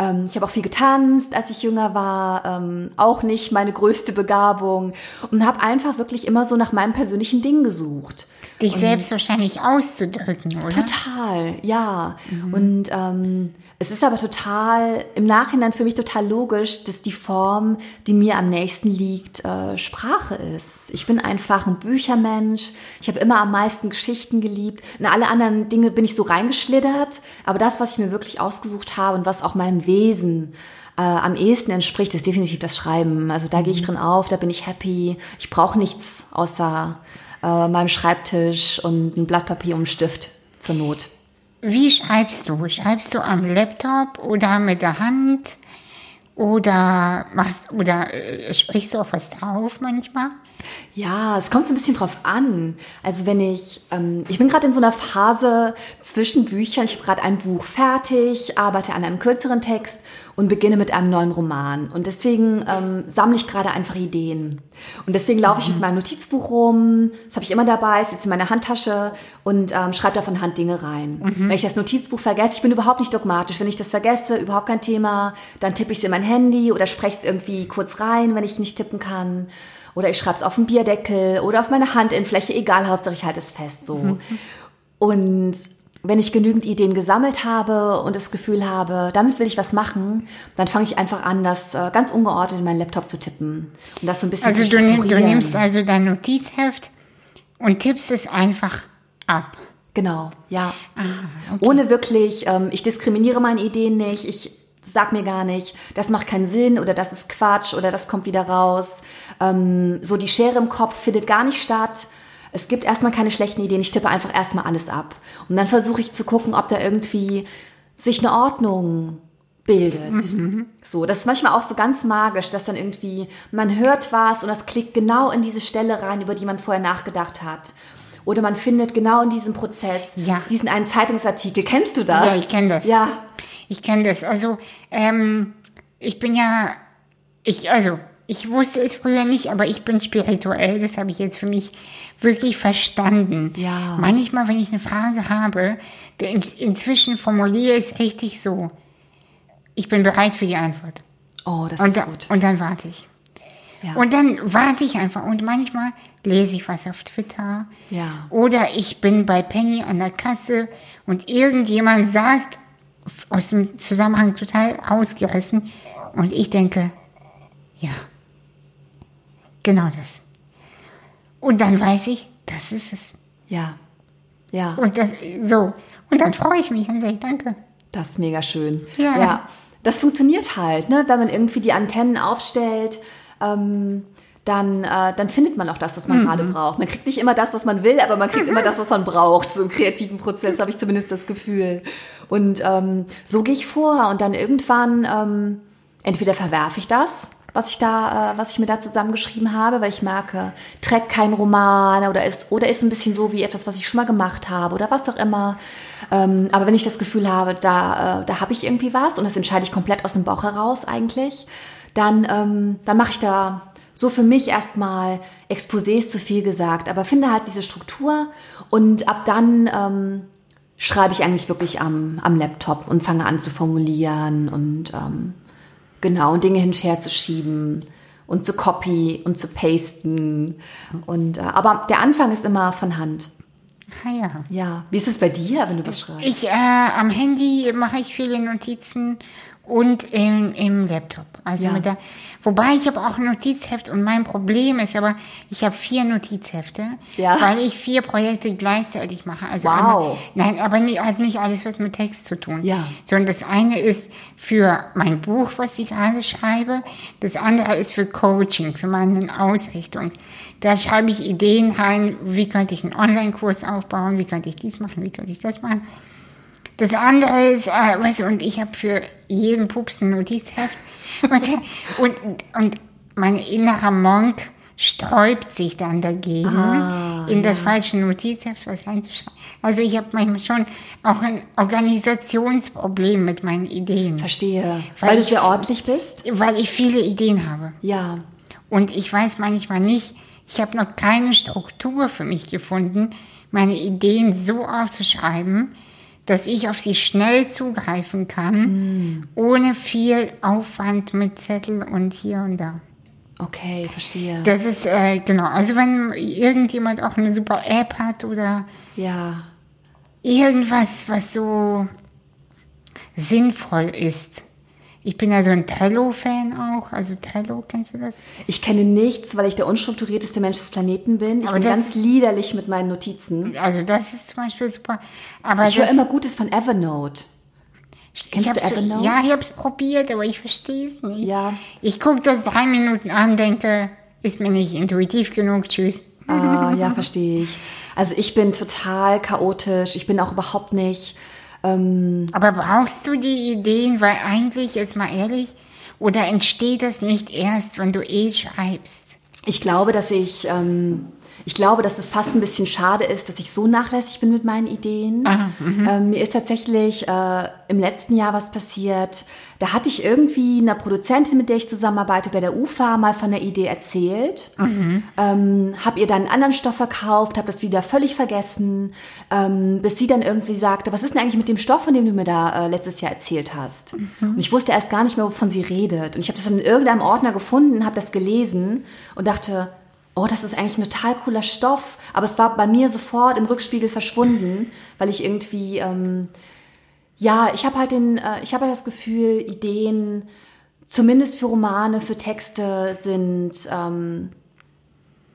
Ähm, ich habe auch viel getanzt, als ich jünger war, ähm, auch nicht meine größte Begabung und habe einfach wirklich immer so nach meinem persönlichen Ding gesucht. Dich und selbst wahrscheinlich auszudrücken, oder? Total, ja. Mhm. Und ähm, es ist aber total, im Nachhinein für mich total logisch, dass die Form, die mir am nächsten liegt, äh, Sprache ist. Ich bin einfach ein Büchermensch. Ich habe immer am meisten Geschichten geliebt. In alle anderen Dinge bin ich so reingeschlittert. Aber das, was ich mir wirklich ausgesucht habe und was auch meinem Wesen äh, am ehesten entspricht, ist definitiv das Schreiben. Also da gehe ich mhm. drin auf, da bin ich happy. Ich brauche nichts außer äh, meinem Schreibtisch und ein Blatt Papier und einen Stift zur Not. Wie schreibst du? Schreibst du am Laptop oder mit der Hand? Oder machst oder äh, sprichst du auch was drauf manchmal? Ja, es kommt so ein bisschen drauf an. Also wenn ich, ähm, ich bin gerade in so einer Phase zwischen Büchern. Ich habe gerade ein Buch fertig, arbeite an einem kürzeren Text und beginne mit einem neuen Roman. Und deswegen ähm, sammle ich gerade einfach Ideen. Und deswegen laufe ich mit meinem Notizbuch rum. Das habe ich immer dabei, sitze in meiner Handtasche und ähm, schreibe da von Hand Dinge rein. Mhm. Wenn ich das Notizbuch vergesse, ich bin überhaupt nicht dogmatisch. Wenn ich das vergesse, überhaupt kein Thema, dann tippe ich es in mein Handy oder spreche es irgendwie kurz rein, wenn ich nicht tippen kann. Oder ich schreibe es auf den Bierdeckel oder auf meine Handinnenfläche, egal, Hauptsache ich halte es fest so. Mhm. Und wenn ich genügend Ideen gesammelt habe und das Gefühl habe, damit will ich was machen, dann fange ich einfach an, das äh, ganz ungeordnet in meinen Laptop zu tippen und das so ein bisschen also zu. Also du nimmst also dein Notizheft und tippst es einfach ab. Genau, ja. Ah, okay. Ohne wirklich, ähm, ich diskriminiere meine Ideen nicht, ich sag mir gar nicht, das macht keinen Sinn oder das ist Quatsch oder das kommt wieder raus. Ähm, so die Schere im Kopf findet gar nicht statt es gibt erstmal keine schlechten Ideen, ich tippe einfach erstmal alles ab. Und dann versuche ich zu gucken, ob da irgendwie sich eine Ordnung bildet. Mhm. So, das ist manchmal auch so ganz magisch, dass dann irgendwie man hört was und das klickt genau in diese Stelle rein, über die man vorher nachgedacht hat. Oder man findet genau in diesem Prozess ja. diesen einen Zeitungsartikel. Kennst du das? Ja, ich kenne das. Ja. Ich kenne das. Also, ähm, ich bin ja, ich, also, ich wusste es früher nicht, aber ich bin spirituell. Das habe ich jetzt für mich wirklich verstanden. Ja. Manchmal, wenn ich eine Frage habe, in, inzwischen formuliere ich es richtig so. ich bin bereit für die Antwort. Oh, das Und, ist gut. und dann warte ich. Ja. Und dann warte ich einfach. Und manchmal lese ich was auf Twitter. Ja. Oder ich bin bei Penny an der Kasse und irgendjemand sagt aus dem Zusammenhang total rausgerissen. Und ich denke, ja, genau das. Und dann weiß ich, das ist es. Ja. Ja. Und das so. Und dann freue ich mich und sage danke. Das ist mega schön. Ja. Das funktioniert halt, ne? Wenn man irgendwie die Antennen aufstellt, ähm, dann, äh, dann findet man auch das, was man gerade braucht. Man kriegt nicht immer das, was man will, aber man kriegt immer das, was man braucht. So im kreativen Prozess habe ich zumindest das Gefühl. Und ähm, so gehe ich vor und dann irgendwann ähm, entweder verwerfe ich das, was ich da, äh, was ich mir da zusammengeschrieben habe, weil ich merke, trägt kein Roman oder ist oder ist ein bisschen so wie etwas, was ich schon mal gemacht habe oder was auch immer. Ähm, aber wenn ich das Gefühl habe, da, äh, da habe ich irgendwie was und das entscheide ich komplett aus dem Bauch heraus eigentlich, dann, ähm, dann mache ich da so für mich erstmal Exposés zu viel gesagt, aber finde halt diese Struktur und ab dann ähm, schreibe ich eigentlich wirklich am, am Laptop und fange an zu formulieren und ähm, genau und Dinge hin und her zu schieben und zu copy und zu pasten und äh, aber der Anfang ist immer von Hand. Ah ja. Ja, wie ist es bei dir, wenn du was schreibst? Ich, äh, am Handy mache ich viele Notizen und im, im Laptop. Also Ja. mit der, wobei ich habe auch ein Notizheft und mein Problem ist aber, ich habe vier Notizhefte, Ja. weil ich vier Projekte gleichzeitig mache. Also Wow. einmal, nein, aber nie, hat nicht alles was mit Text zu tun. Ja. Sondern das eine ist für mein Buch, was ich gerade schreibe. Das andere ist für Coaching, für meine Ausrichtung. Da schreibe ich Ideen rein, wie könnte ich einen Online-Kurs aufbauen, wie könnte ich dies machen, wie könnte ich das machen. Das andere ist, äh, weißt du, und ich habe für jeden Pups ein Notizheft. Und, und, und mein innerer Monk sträubt sich dann dagegen, Ah, in das falsche Notizheft was reinzuschreiben. Also ich habe manchmal schon auch ein Organisationsproblem mit meinen Ideen, Verstehe. Weil Weil, du sehr ordentlich bist? weil ich viele Ideen habe. Ja. Und ich weiß manchmal nicht, ich habe noch keine Struktur für mich gefunden, meine Ideen so aufzuschreiben, dass ich auf sie schnell zugreifen kann, ohne viel Aufwand mit Zettel und hier und da. Okay, verstehe. Das ist, äh, genau, also wenn irgendjemand auch eine super App hat oder ja. irgendwas, was so sinnvoll ist. Ich bin ja so ein Trello-Fan auch, also Trello, kennst du das? Ich kenne nichts, weil ich der unstrukturierteste Mensch des Planeten bin. Ich Aber bin ganz liederlich mit meinen Notizen. Also das ist zum Beispiel super. Aber Ich höre immer Gutes von Evernote. kennst du Evernote? Ja, ich habe es probiert, aber ich verstehe es nicht. Ja. Ich gucke das drei Minuten an, denke, ist mir nicht intuitiv genug, tschüss. Ah, ja, verstehe ich. Also ich bin total chaotisch. Ich bin auch überhaupt nicht. Ähm, Aber brauchst du die Ideen, weil eigentlich, jetzt mal ehrlich, oder entsteht das nicht erst, wenn du eh schreibst? ich glaube, dass ich, ähm, ich glaube, dass es fast ein bisschen schade ist, dass ich so nachlässig bin mit meinen Ideen. ähm, mir ist tatsächlich äh, im letzten Jahr was passiert. Da hatte ich irgendwie einer Produzentin, mit der ich zusammenarbeite, bei der UFA mal von der Idee erzählt. Ähm, habe ihr dann einen anderen Stoff verkauft, habe das wieder völlig vergessen, ähm, bis sie dann irgendwie sagte, was ist denn eigentlich mit dem Stoff, von dem du mir da äh, letztes Jahr erzählt hast? Und ich wusste erst gar nicht mehr, wovon sie redet. Und ich habe das dann in irgendeinem Ordner gefunden, habe das gelesen und dachte, oh, das ist eigentlich ein total cooler Stoff. Aber es war bei mir sofort im Rückspiegel verschwunden, weil ich irgendwie, ähm, ja, ich habe halt den, äh, ich habe halt das Gefühl, Ideen, zumindest für Romane, für Texte sind, ähm,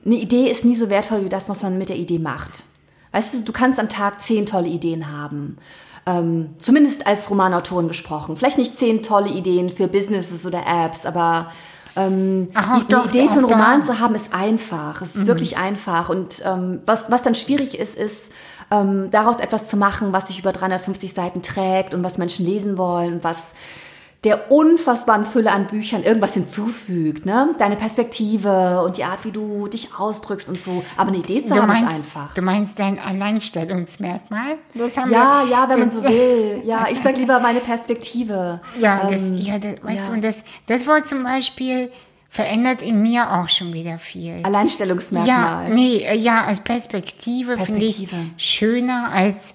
eine Idee ist nie so wertvoll wie das, was man mit der Idee macht. Weißt du, du kannst am Tag zehn tolle Ideen haben. Ähm, zumindest als Romanautorin gesprochen. Vielleicht nicht zehn tolle Ideen für Businesses oder Apps, aber ähm, Ach, die, doch, Idee für einen. Roman zu haben ist einfach. Es ist wirklich einfach. Und ähm, was, was dann schwierig ist, ist, ähm, daraus etwas zu machen, was sich über 350 Seiten trägt und was Menschen lesen wollen und was der unfassbaren Fülle an Büchern irgendwas hinzufügt, ne? Deine Perspektive und die Art, wie du dich ausdrückst und so. Aber eine Idee zu Du haben meinst, ist einfach. du meinst dein Alleinstellungsmerkmal? Das Ja, wir, ja, wenn man das- so will. Ja, ich sag lieber meine Perspektive. Ja, das, Ähm, ja, das, weißt ja. du, und das, das Wort zum Beispiel verändert in mir auch schon wieder viel. Ja, Alleinstellungsmerkmal. nee, äh, ja, als Perspektive, finde ich Perspektive. schöner als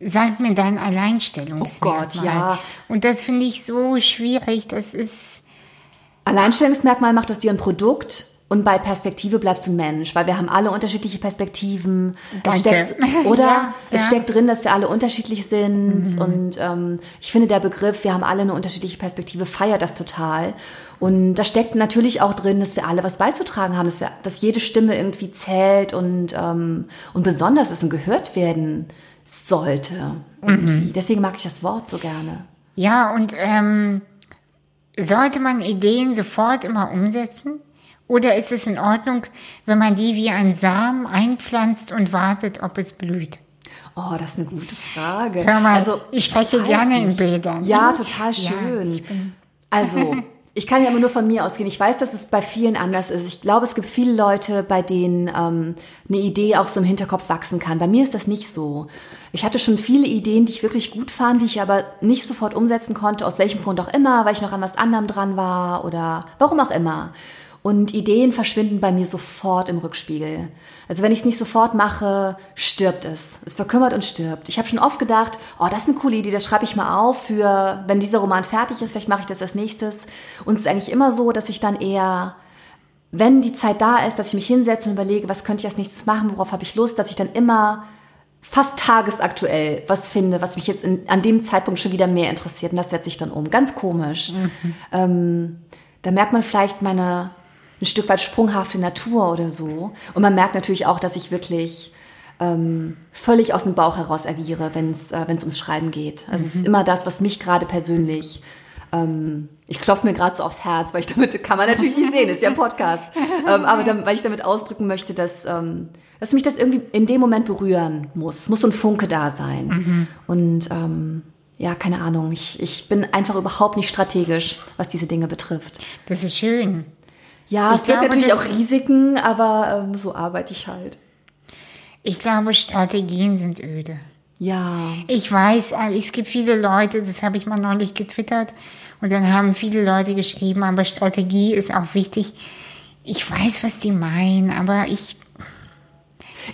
sagt mir dann Alleinstellungsmerkmal. Oh Gott, ja. Und das finde ich so schwierig. Das ist. Alleinstellungsmerkmal macht aus dir ein Produkt und bei Perspektive bleibst du ein Mensch, weil wir haben alle unterschiedliche Perspektiven. Es steckt, oder? Ja, es ja. steckt drin, dass wir alle unterschiedlich sind. Und ähm, ich finde, der Begriff, wir haben alle eine unterschiedliche Perspektive, feiert das total. Und da steckt natürlich auch drin, dass wir alle was beizutragen haben, dass, wir, dass jede Stimme irgendwie zählt und, ähm, und besonders ist und gehört werden sollte. Irgendwie. Deswegen mag ich das Wort so gerne. Ja, und ähm, sollte man Ideen sofort immer umsetzen? Oder ist es in Ordnung, wenn man die wie ein Samen einpflanzt und wartet, ob es blüht? Oh, das ist eine gute Frage. Hör mal, also, ich spreche gerne in nicht. Bildern. Ja, ne? total Ja, schön. bin- also, ich kann ja immer nur von mir ausgehen. Ich weiß, dass es bei vielen anders ist. Ich glaube, es gibt viele Leute, bei denen ähm, eine Idee auch so im Hinterkopf wachsen kann. Bei mir ist das nicht so. Ich hatte schon viele Ideen, die ich wirklich gut fand, die ich aber nicht sofort umsetzen konnte, aus welchem Grund auch immer, weil ich noch an was anderem dran war oder warum auch immer. Und Ideen verschwinden bei mir sofort im Rückspiegel. Also wenn ich es nicht sofort mache, stirbt es. Es verkümmert und stirbt. Ich habe schon oft gedacht, oh, das ist eine coole Idee, das schreibe ich mal auf für, wenn dieser Roman fertig ist, vielleicht mache ich das als nächstes. Und es ist eigentlich immer so, dass ich dann eher, wenn die Zeit da ist, dass ich mich hinsetze und überlege, was könnte ich als nächstes machen, worauf habe ich Lust, dass ich dann immer fast tagesaktuell was finde, was mich jetzt in, an dem Zeitpunkt schon wieder mehr interessiert. Und das setze ich dann um. Ganz komisch. Ähm, da merkt man vielleicht meine ein Stück weit sprunghafte Natur oder so. Und man merkt natürlich auch, dass ich wirklich ähm, völlig aus dem Bauch heraus agiere, wenn es äh, wenn's ums Schreiben geht. Also es ist immer das, was mich gerade persönlich ähm, ich klopfe mir gerade so aufs Herz, weil ich damit, kann man natürlich nicht sehen, ist ja ein Podcast. ähm, aber dann, weil ich damit ausdrücken möchte, dass, ähm, dass mich das irgendwie in dem Moment berühren muss. Es muss so ein Funke da sein. Und ähm, ja, keine Ahnung, ich, ich bin einfach überhaupt nicht strategisch, was diese Dinge betrifft. Das ist schön. Ja, Ich es gibt natürlich auch Risiken, aber ähm, so arbeite ich halt. Ich glaube, Strategien sind öde. Ja, Ich weiß, äh, es gibt viele Leute, das habe ich mal neulich getwittert, und dann haben viele Leute geschrieben, aber Strategie ist auch wichtig. Ich weiß, was die meinen, aber ich,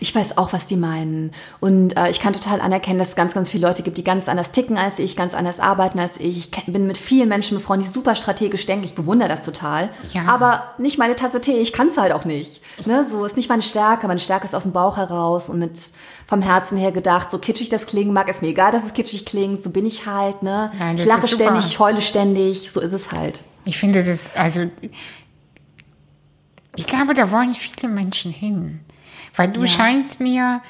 ich weiß auch, was die meinen. Und äh, ich kann total anerkennen, dass es ganz, ganz viele Leute gibt, die ganz anders ticken als ich, ganz anders arbeiten als ich. Ich bin mit vielen Menschen befreundet, die super strategisch denken. Ich bewundere das total. Ja. Aber nicht meine Tasse Tee. Ich kann es halt auch nicht. Ne? So ist nicht meine Stärke. Meine Stärke ist aus dem Bauch heraus und mit vom Herzen her gedacht, so kitschig das klingen mag, ist mir egal, dass es kitschig klingt. So bin ich halt. Ne? Das ich lache ständig, ich heule ständig. So ist es halt. ich finde das, also, ich glaube, da wollen viele Menschen hin. Weil du Ja. scheinst mir,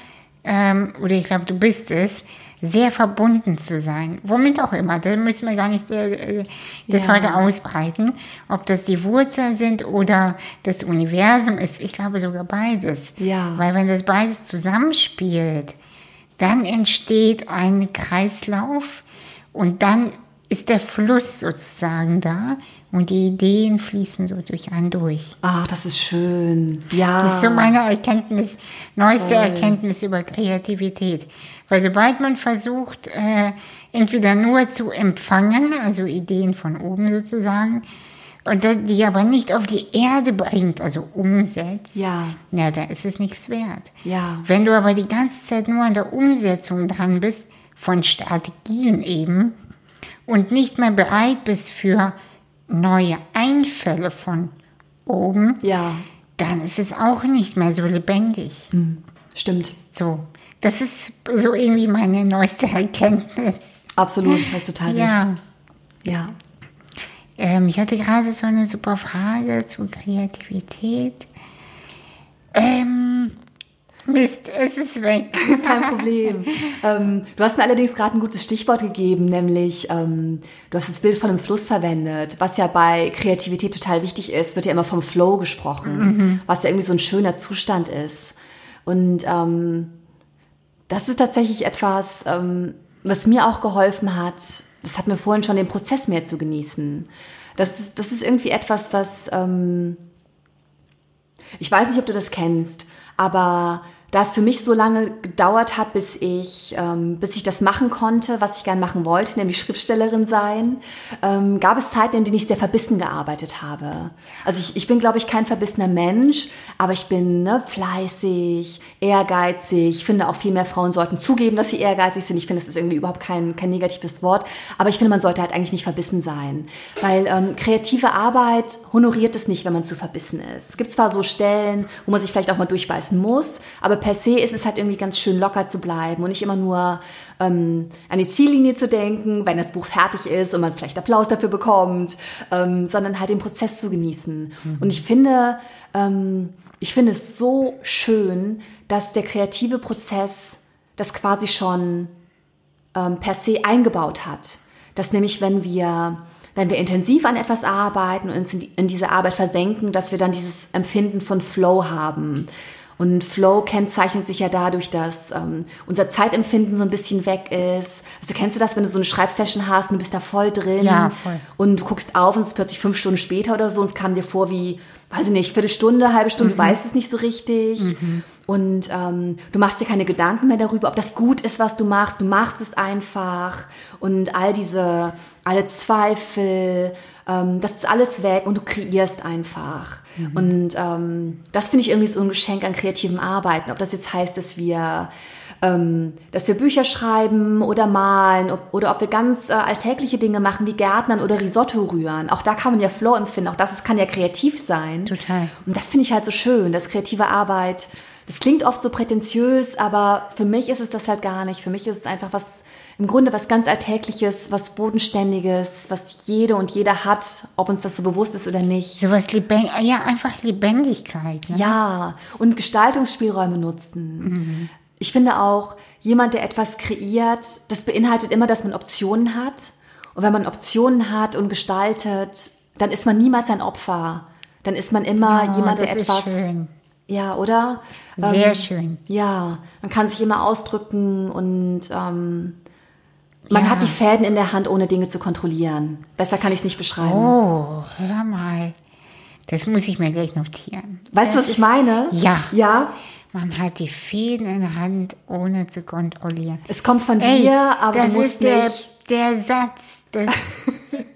ähm, oder ich glaube, du bist es, sehr verbunden zu sein. Womit auch immer. Da müssen wir gar nicht äh, äh, das Ja. heute ausbreiten. Ob das die Wurzeln sind oder das Universum ist. Ich glaube sogar beides. Ja. Weil wenn das beides zusammenspielt, dann entsteht ein Kreislauf und dann ist der Fluss sozusagen da und die Ideen fließen so durch einen durch. Ach, das ist schön. Ja. Das ist so meine Erkenntnis, neueste. Voll. Erkenntnis über Kreativität. Weil sobald man versucht, äh, entweder nur zu empfangen, also Ideen von oben sozusagen, und die aber nicht auf die Erde bringt, also umsetzt, Ja. ja, da ist es nichts wert. Ja. Wenn du aber die ganze Zeit nur an der Umsetzung dran bist, von Strategien eben, und nicht mehr bereit bist für neue Einfälle von oben, Ja. dann ist es auch nicht mehr so lebendig. Stimmt. So, das ist so irgendwie meine neueste Erkenntnis. Absolut. Hast total Ja, recht. Ja. ähm, ich hatte gerade so eine super Frage zu Kreativität. Ähm, Mist, es ist weg. Kein Problem. ähm, du hast mir allerdings gerade ein gutes Stichwort gegeben, nämlich ähm, du hast das Bild von einem Fluss verwendet, was ja bei Kreativität total wichtig ist, wird ja immer vom Flow gesprochen, was ja irgendwie so ein schöner Zustand ist. Und ähm, das ist tatsächlich etwas, ähm, was mir auch geholfen hat, das hat mir vorhin schon den Prozess mehr zu genießen. Das ist, das ist irgendwie etwas, was... Ähm, ich weiß nicht, ob du das kennst, aber da es für mich so lange gedauert hat, bis ich, ähm, bis ich das machen konnte, was ich gern machen wollte, nämlich Schriftstellerin sein, ähm, gab es Zeiten, in denen ich sehr verbissen gearbeitet habe. Also ich, ich bin, glaube ich, kein verbissener Mensch, aber ich bin ne, fleißig, ehrgeizig. Ich finde auch viel mehr Frauen sollten zugeben, dass sie ehrgeizig sind. Ich finde, das ist irgendwie überhaupt kein, kein negatives Wort, aber ich finde, man sollte halt eigentlich nicht verbissen sein, weil ähm, kreative Arbeit honoriert es nicht, wenn man zu verbissen ist. Es gibt zwar so Stellen, wo man sich vielleicht auch mal durchbeißen muss, aber per se ist es halt irgendwie ganz schön locker zu bleiben und nicht immer nur ähm, an die Ziellinie zu denken, wenn das Buch fertig ist und man vielleicht Applaus dafür bekommt, ähm, sondern halt den Prozess zu genießen. Mhm. Und ich finde, ähm, ich finde es so schön, dass der kreative Prozess das quasi schon ähm, per se eingebaut hat. Dass nämlich, wenn wir wenn wir intensiv an etwas arbeiten und uns in diese Arbeit versenken, dass wir dann dieses Empfinden von Flow haben. Und Flow kennzeichnet sich ja dadurch, dass ähm, unser Zeitempfinden so ein bisschen weg ist. Also kennst du das, wenn du so eine Schreibsession hast und du bist da voll drin ja, voll. und du guckst auf und es ist plötzlich fünf Stunden später oder so und es kam dir vor wie, weiß ich nicht, Viertelstunde, halbe Stunde, mhm. du weißt es nicht so richtig. Mhm. Und ähm, du machst dir keine Gedanken mehr darüber, ob das gut ist, was du machst. Du machst es einfach. Und all diese, alle Zweifel, ähm, das ist alles weg und du kreierst einfach. Mhm. Und ähm, das finde ich irgendwie so ein Geschenk an kreativem Arbeiten. Ob das jetzt heißt, dass wir ähm, dass wir Bücher schreiben oder malen ob, oder ob wir ganz äh, alltägliche Dinge machen wie Gärtnern oder Risotto rühren. Auch da kann man ja Flow empfinden. Auch das ist, kann ja kreativ sein. Total. Und das finde ich halt so schön, dass kreative Arbeit, das klingt oft so prätentiös, aber für mich ist es das halt gar nicht. Für mich ist es einfach was im Grunde was ganz Alltägliches, was Bodenständiges, was jede und jeder hat, ob uns das so bewusst ist oder nicht. So was Leben ja, einfach Lebendigkeit. Ne? Ja, und Gestaltungsspielräume nutzen. Mhm. Ich finde auch, jemand, der etwas kreiert, das beinhaltet immer, dass man Optionen hat. Und wenn man Optionen hat und gestaltet, dann ist man niemals ein Opfer. Dann ist man immer ja, jemand, der etwas. Schön. Ja, oder? Sehr ähm, schön. Ja, man kann sich immer ausdrücken und ähm, man ja. hat die Fäden in der Hand, ohne Dinge zu kontrollieren. Besser kann ich es nicht beschreiben. Oh, hör mal. Das muss ich mir gleich notieren. Weißt du, was ich meine? Ja. Ja? Man hat die Fäden in der Hand, ohne zu kontrollieren. Es kommt von Ey, dir, aber das du musst ist der, nicht. Der Satz des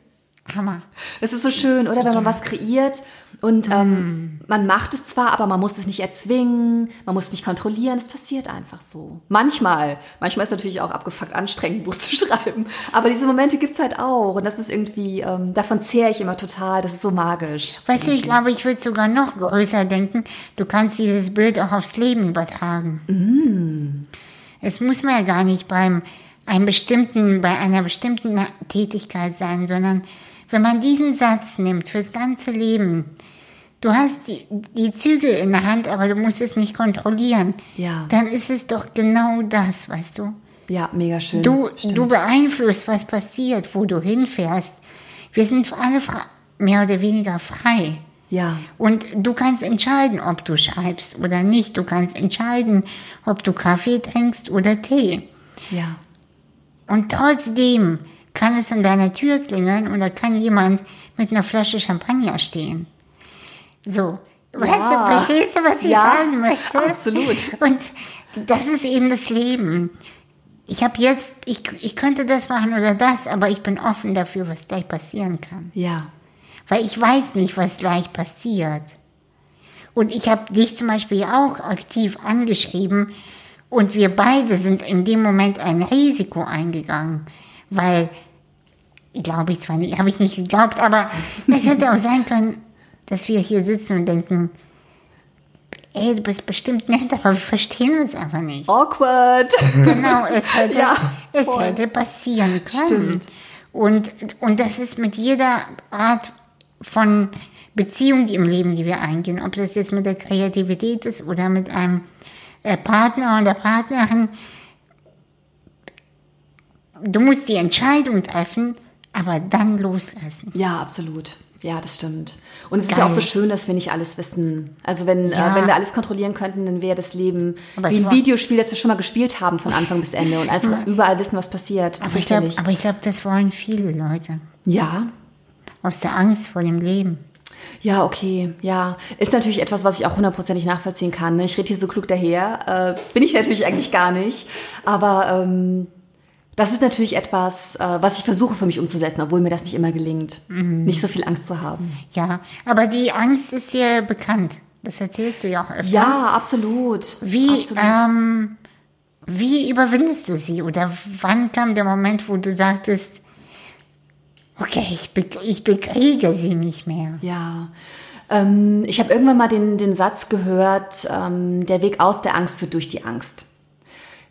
Hammer. Es ist so schön, oder? Wenn ja. man was kreiert und ähm, mm. man macht es zwar, aber man muss es nicht erzwingen, man muss es nicht kontrollieren, es passiert einfach so. Manchmal. Manchmal ist es natürlich auch abgefuckt anstrengend, ein Buch zu schreiben. Aber diese Momente gibt's halt auch. Und das ist irgendwie, ähm, davon zehre ich immer total. Das ist so magisch. Weißt du, ich glaube, ich würde sogar noch größer denken. Du kannst dieses Bild auch aufs Leben übertragen. Mm. Es muss man ja gar nicht beim einem bestimmten, bei einer bestimmten Tätigkeit sein, sondern wenn man diesen Satz nimmt fürs ganze Leben, du hast die, die Zügel in der Hand, aber du musst es nicht kontrollieren, ja. dann ist es doch genau das, weißt du? Ja, mega schön. Du, du beeinflusst, was passiert, wo du hinfährst. Wir sind alle mehr oder weniger frei. Ja. Und du kannst entscheiden, ob du schreibst oder nicht. Du kannst entscheiden, ob du Kaffee trinkst oder Tee. Ja. Und trotzdem kann es an deiner Tür klingeln und da kann jemand mit einer Flasche Champagner stehen. So. Ja. Weißt du, verstehst du, was ich ja, sagen möchte? Absolut. Und das ist eben das Leben. Ich habe jetzt, ich, ich könnte das machen oder das, aber ich bin offen dafür, was gleich passieren kann. Ja. Weil ich weiß nicht, was gleich passiert. Und ich habe dich zum Beispiel auch aktiv angeschrieben und wir beide sind in dem Moment ein Risiko eingegangen weil, glaube ich zwar nicht, habe ich nicht geglaubt, aber es hätte auch sein können, dass wir hier sitzen und denken, ey, du bist bestimmt nett, aber wir verstehen uns einfach nicht. Awkward. Genau, es hätte, ja, es hätte passieren können. Stimmt. Und, und das ist mit jeder Art von Beziehung im Leben, die wir eingehen, ob das jetzt mit der Kreativität ist oder mit einem äh, Partner oder Partnerin, du musst die Entscheidung treffen, aber dann loslassen. Ja, absolut. Ja, das stimmt. Und es Geil. ist ja auch so schön, dass wir nicht alles wissen. Also wenn, äh, ja. äh, wenn wir alles kontrollieren könnten, dann wäre das Leben aber wie ein Videospiel, das wir schon mal gespielt haben von Anfang bis Ende und einfach überall wissen, was passiert. Aber ich glaube, glaub, das wollen viele Leute. Ja. Aus der Angst vor dem Leben. Ja, okay, ja. Ist natürlich etwas, was ich auch hundertprozentig nachvollziehen kann. ne? Ich rede hier so klug daher. Äh, bin ich natürlich eigentlich gar nicht. Aber ähm, das ist natürlich etwas, äh, was ich versuche für mich umzusetzen, obwohl mir das nicht immer gelingt. Nicht so viel Angst zu haben. Ja, aber die Angst ist dir bekannt. Das erzählst du ja auch öfter. Ja, absolut. Wie, absolut. ähm, wie überwindest du sie? Oder wann kam der Moment, wo du sagtest, okay, ich, be ich bekriege sie nicht mehr? Ja. Ähm, ich habe irgendwann mal den, den Satz gehört, ähm, der Weg aus der Angst führt durch die Angst.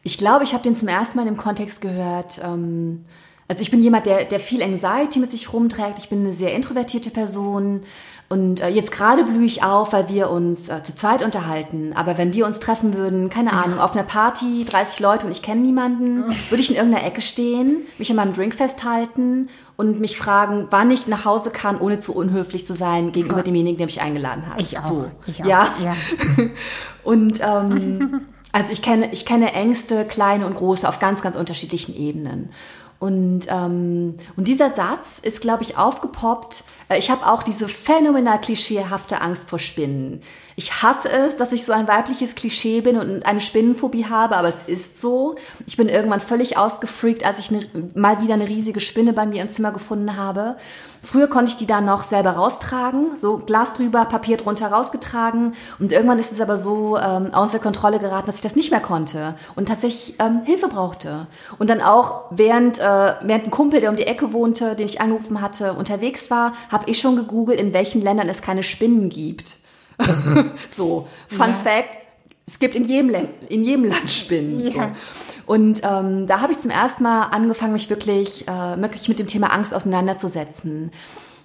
Ich glaube, ich habe den zum ersten Mal im Kontext gehört. Ähm, also ich bin jemand, der, der viel Anxiety mit sich rumträgt. Ich bin eine sehr introvertierte Person. Und äh, jetzt gerade blühe ich auf, weil wir uns äh, zu zweit unterhalten. Aber wenn wir uns treffen würden, keine Ahnung, auf einer Party, 30 Leute und ich kenne niemanden, würde ich in irgendeiner Ecke stehen, mich an meinem Drink festhalten und mich fragen, wann ich nach Hause kann, ohne zu unhöflich zu sein gegenüber demjenigen, der mich eingeladen hat. Ich auch. So. Ich auch. Ja. ja. Und ähm, also ich kenne, ich kenne Ängste, kleine und große, auf ganz, ganz unterschiedlichen Ebenen. Und, ähm, und dieser Satz ist, glaube ich, aufgepoppt. Äh, Ich habe auch diese phänomenal klischeehafte Angst vor Spinnen. Ich hasse es, dass ich so ein weibliches Klischee bin und eine Spinnenphobie habe, aber es ist so. Ich bin irgendwann völlig ausgefreakt, als ich ne, mal wieder eine riesige Spinne bei mir im Zimmer gefunden habe. Früher konnte ich die dann noch selber raustragen, so Glas drüber, Papier drunter rausgetragen. Und irgendwann ist es aber so ähm, außer Kontrolle geraten, dass ich das nicht mehr konnte und tatsächlich ähm, Hilfe brauchte. Und dann auch während, äh, während ein Kumpel, der um die Ecke wohnte, den ich angerufen hatte, unterwegs war, habe ich schon gegoogelt, in welchen Ländern es keine Spinnen gibt. so, Fun Ja. Fact, es gibt in jedem, Län- in jedem Land Spinnen. So. Ja. Und ähm, da habe ich zum ersten Mal angefangen, mich wirklich, äh, wirklich mit dem Thema Angst auseinanderzusetzen.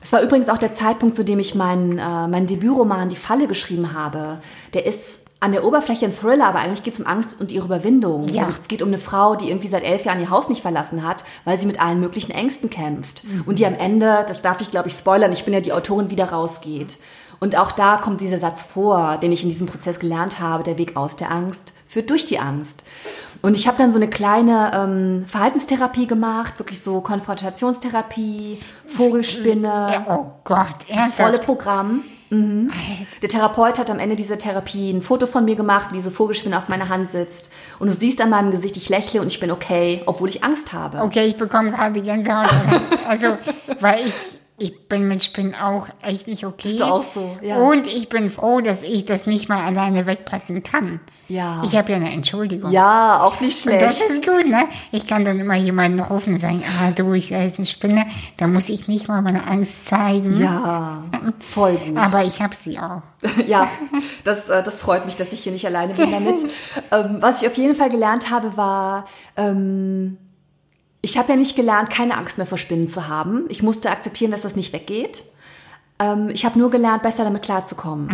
Es war übrigens auch der Zeitpunkt, zu dem ich meinen äh, mein Debütroman Die Falle geschrieben habe. Der ist an der Oberfläche ein Thriller, aber eigentlich geht es um Angst und ihre Überwindung. Ja. Es geht um eine Frau, die irgendwie seit elf Jahren ihr Haus nicht verlassen hat, weil sie mit allen möglichen Ängsten kämpft. Und die am Ende, das darf ich glaube ich spoilern, ich bin ja die Autorin, wieder rausgeht. Und auch da kommt dieser Satz vor, den ich in diesem Prozess gelernt habe, der Weg aus der Angst führt durch die Angst. Und ich habe dann so eine kleine ähm, Verhaltenstherapie gemacht, wirklich so Konfrontationstherapie, Vogelspinne, oh Gott, das volle. Programm. Mhm. Der Therapeut hat am Ende dieser Therapie ein Foto von mir gemacht, wie diese Vogelspinne auf meiner Hand sitzt. Und du siehst an meinem Gesicht, ich lächle und ich bin okay, obwohl ich Angst habe. Okay, ich bekomme gerade Gänsehaut. Also, weil ich, ich bin mit Spinnen auch echt nicht okay. Bist du auch so, ja. Und ich bin froh, dass ich das nicht mal alleine wegpacken kann. Ja. Ich habe ja eine Entschuldigung. Ja, auch nicht Und das schlecht. ist gut, ne? Ich kann dann immer jemanden rufen und sagen, ah du, ich weiß eine Spinne. Da muss ich nicht mal meine Angst zeigen. Ja, voll gut. Aber ich habe sie auch. Ja, das, äh, das freut mich, dass ich hier nicht alleine bin damit. ähm, was ich auf jeden Fall gelernt habe, war, ähm, ich habe ja nicht gelernt, keine Angst mehr vor Spinnen zu haben. Ich musste akzeptieren, dass das nicht weggeht. Ähm, ich habe nur gelernt, besser damit klarzukommen.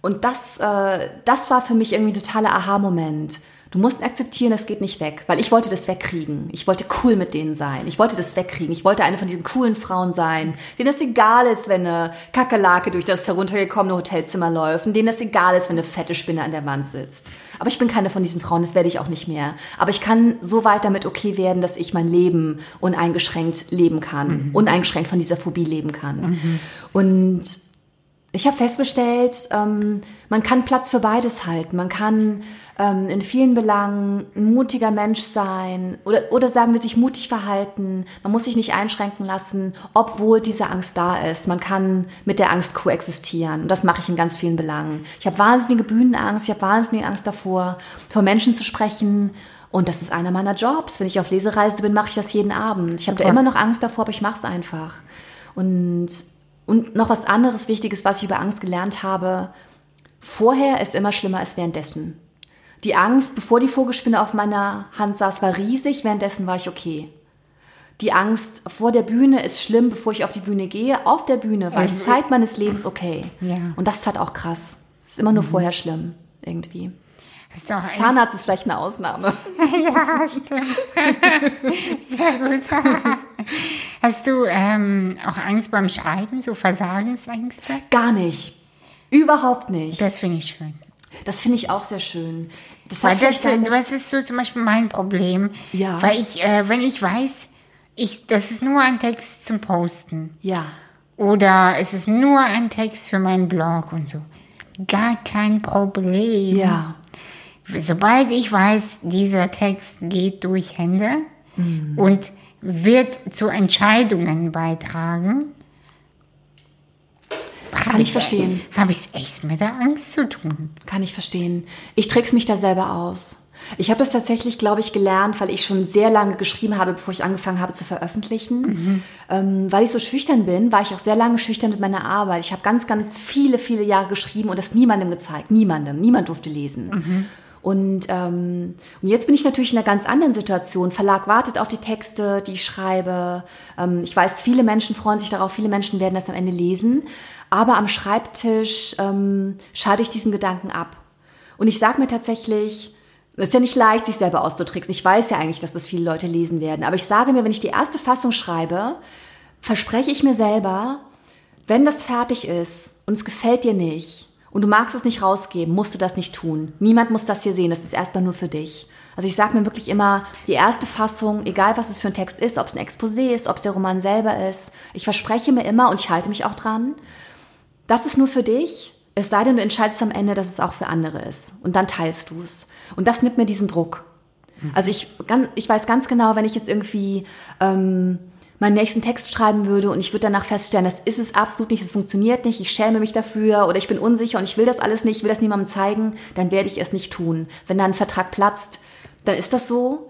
Und das, äh, das war für mich irgendwie ein totaler Aha-Moment. Du musst akzeptieren, das geht nicht weg, weil ich wollte das wegkriegen. Ich wollte cool mit denen sein. Ich wollte das wegkriegen. Ich wollte eine von diesen coolen Frauen sein, denen das egal ist, wenn eine Kakerlake durch das heruntergekommene Hotelzimmer läuft, und denen das egal ist, wenn eine fette Spinne an der Wand sitzt. Aber ich bin keine von diesen Frauen, das werde ich auch nicht mehr. Aber ich kann so weit damit okay werden, dass ich mein Leben uneingeschränkt leben kann, uneingeschränkt von dieser Phobie leben kann. Und ich habe festgestellt, ähm, man kann Platz für beides halten. Man kann ähm, in vielen Belangen ein mutiger Mensch sein oder, oder sagen wir sich mutig verhalten. Man muss sich nicht einschränken lassen, obwohl diese Angst da ist. Man kann mit der Angst koexistieren. Und das mache ich in ganz vielen Belangen. Ich habe wahnsinnige Bühnenangst. Ich habe wahnsinnige Angst davor, vor Menschen zu sprechen. Und das ist einer meiner Jobs. Wenn ich auf Lesereise bin, mache ich das jeden Abend. Ich habe da immer noch Angst davor, aber ich mache es einfach. Und und noch was anderes Wichtiges, was ich über Angst gelernt habe. Vorher ist immer schlimmer als währenddessen. Die Angst, bevor die Vogelspinne auf meiner Hand saß, war riesig, währenddessen war ich okay. Die Angst vor der Bühne ist schlimm, bevor ich auf die Bühne gehe. Auf der Bühne war die Also- Zeit meines Lebens okay. Ja. Und das ist halt auch krass. Es ist immer nur vorher schlimm, irgendwie. Auch Angst? Zahnarzt ist vielleicht eine Ausnahme. ja, stimmt. Sehr gut. Hast du ähm, auch Angst beim Schreiben, so Versagensängste? Gar nicht. Überhaupt nicht. Das finde ich schön. Das finde ich auch sehr schön. Das Weil das, das ist so zum Beispiel mein Problem. Ja. Weil ich, äh, wenn ich weiß, ich, das ist nur ein Text zum Posten. ja. Oder ist es nur ein Text für meinen Blog und so? Gar kein Problem. Ja. Sobald ich weiß, dieser Text geht durch Hände und wird zu Entscheidungen beitragen, Kann ich verstehen. Habe ich es echt mit der Angst zu tun. Kann ich verstehen. Ich trick's mich da selber aus. Ich habe das tatsächlich, glaube ich, gelernt, weil ich schon sehr lange geschrieben habe, bevor ich angefangen habe zu veröffentlichen. Ähm, weil ich so schüchtern bin, war ich auch sehr lange schüchtern mit meiner Arbeit. Ich habe ganz, ganz viele, viele Jahre geschrieben und das niemandem gezeigt. Niemandem. Niemand durfte lesen. Und, ähm, und jetzt bin ich natürlich in einer ganz anderen Situation. Verlag wartet auf die Texte, die ich schreibe. Ähm, ich weiß, viele Menschen freuen sich darauf, viele Menschen werden das am Ende lesen. Aber am Schreibtisch ähm, schalte ich diesen Gedanken ab. Und ich sage mir tatsächlich, es ist ja nicht leicht, sich selber auszutricksen. Ich weiß ja eigentlich, dass das viele Leute lesen werden. Aber ich sage mir, wenn ich die erste Fassung schreibe, verspreche ich mir selber, wenn das fertig ist und es gefällt dir nicht und du magst es nicht rausgeben, musst du das nicht tun. Niemand muss das hier sehen, das ist erstmal nur für dich. Also ich sage mir wirklich immer, die erste Fassung, egal was es für ein Text ist, ob es ein Exposé ist, ob es der Roman selber ist, ich verspreche mir immer und ich halte mich auch dran, das ist nur für dich, es sei denn, du entscheidest am Ende, dass es auch für andere ist. Und dann teilst du es. Und das nimmt mir diesen Druck. Also ich, ich weiß ganz genau, wenn ich jetzt irgendwie ähm, meinen nächsten Text schreiben würde und ich würde danach feststellen, das ist es absolut nicht, das funktioniert nicht, ich schäme mich dafür oder ich bin unsicher und ich will das alles nicht, ich will das niemandem zeigen, dann werde ich es nicht tun. Wenn da ein Vertrag platzt, dann ist das so.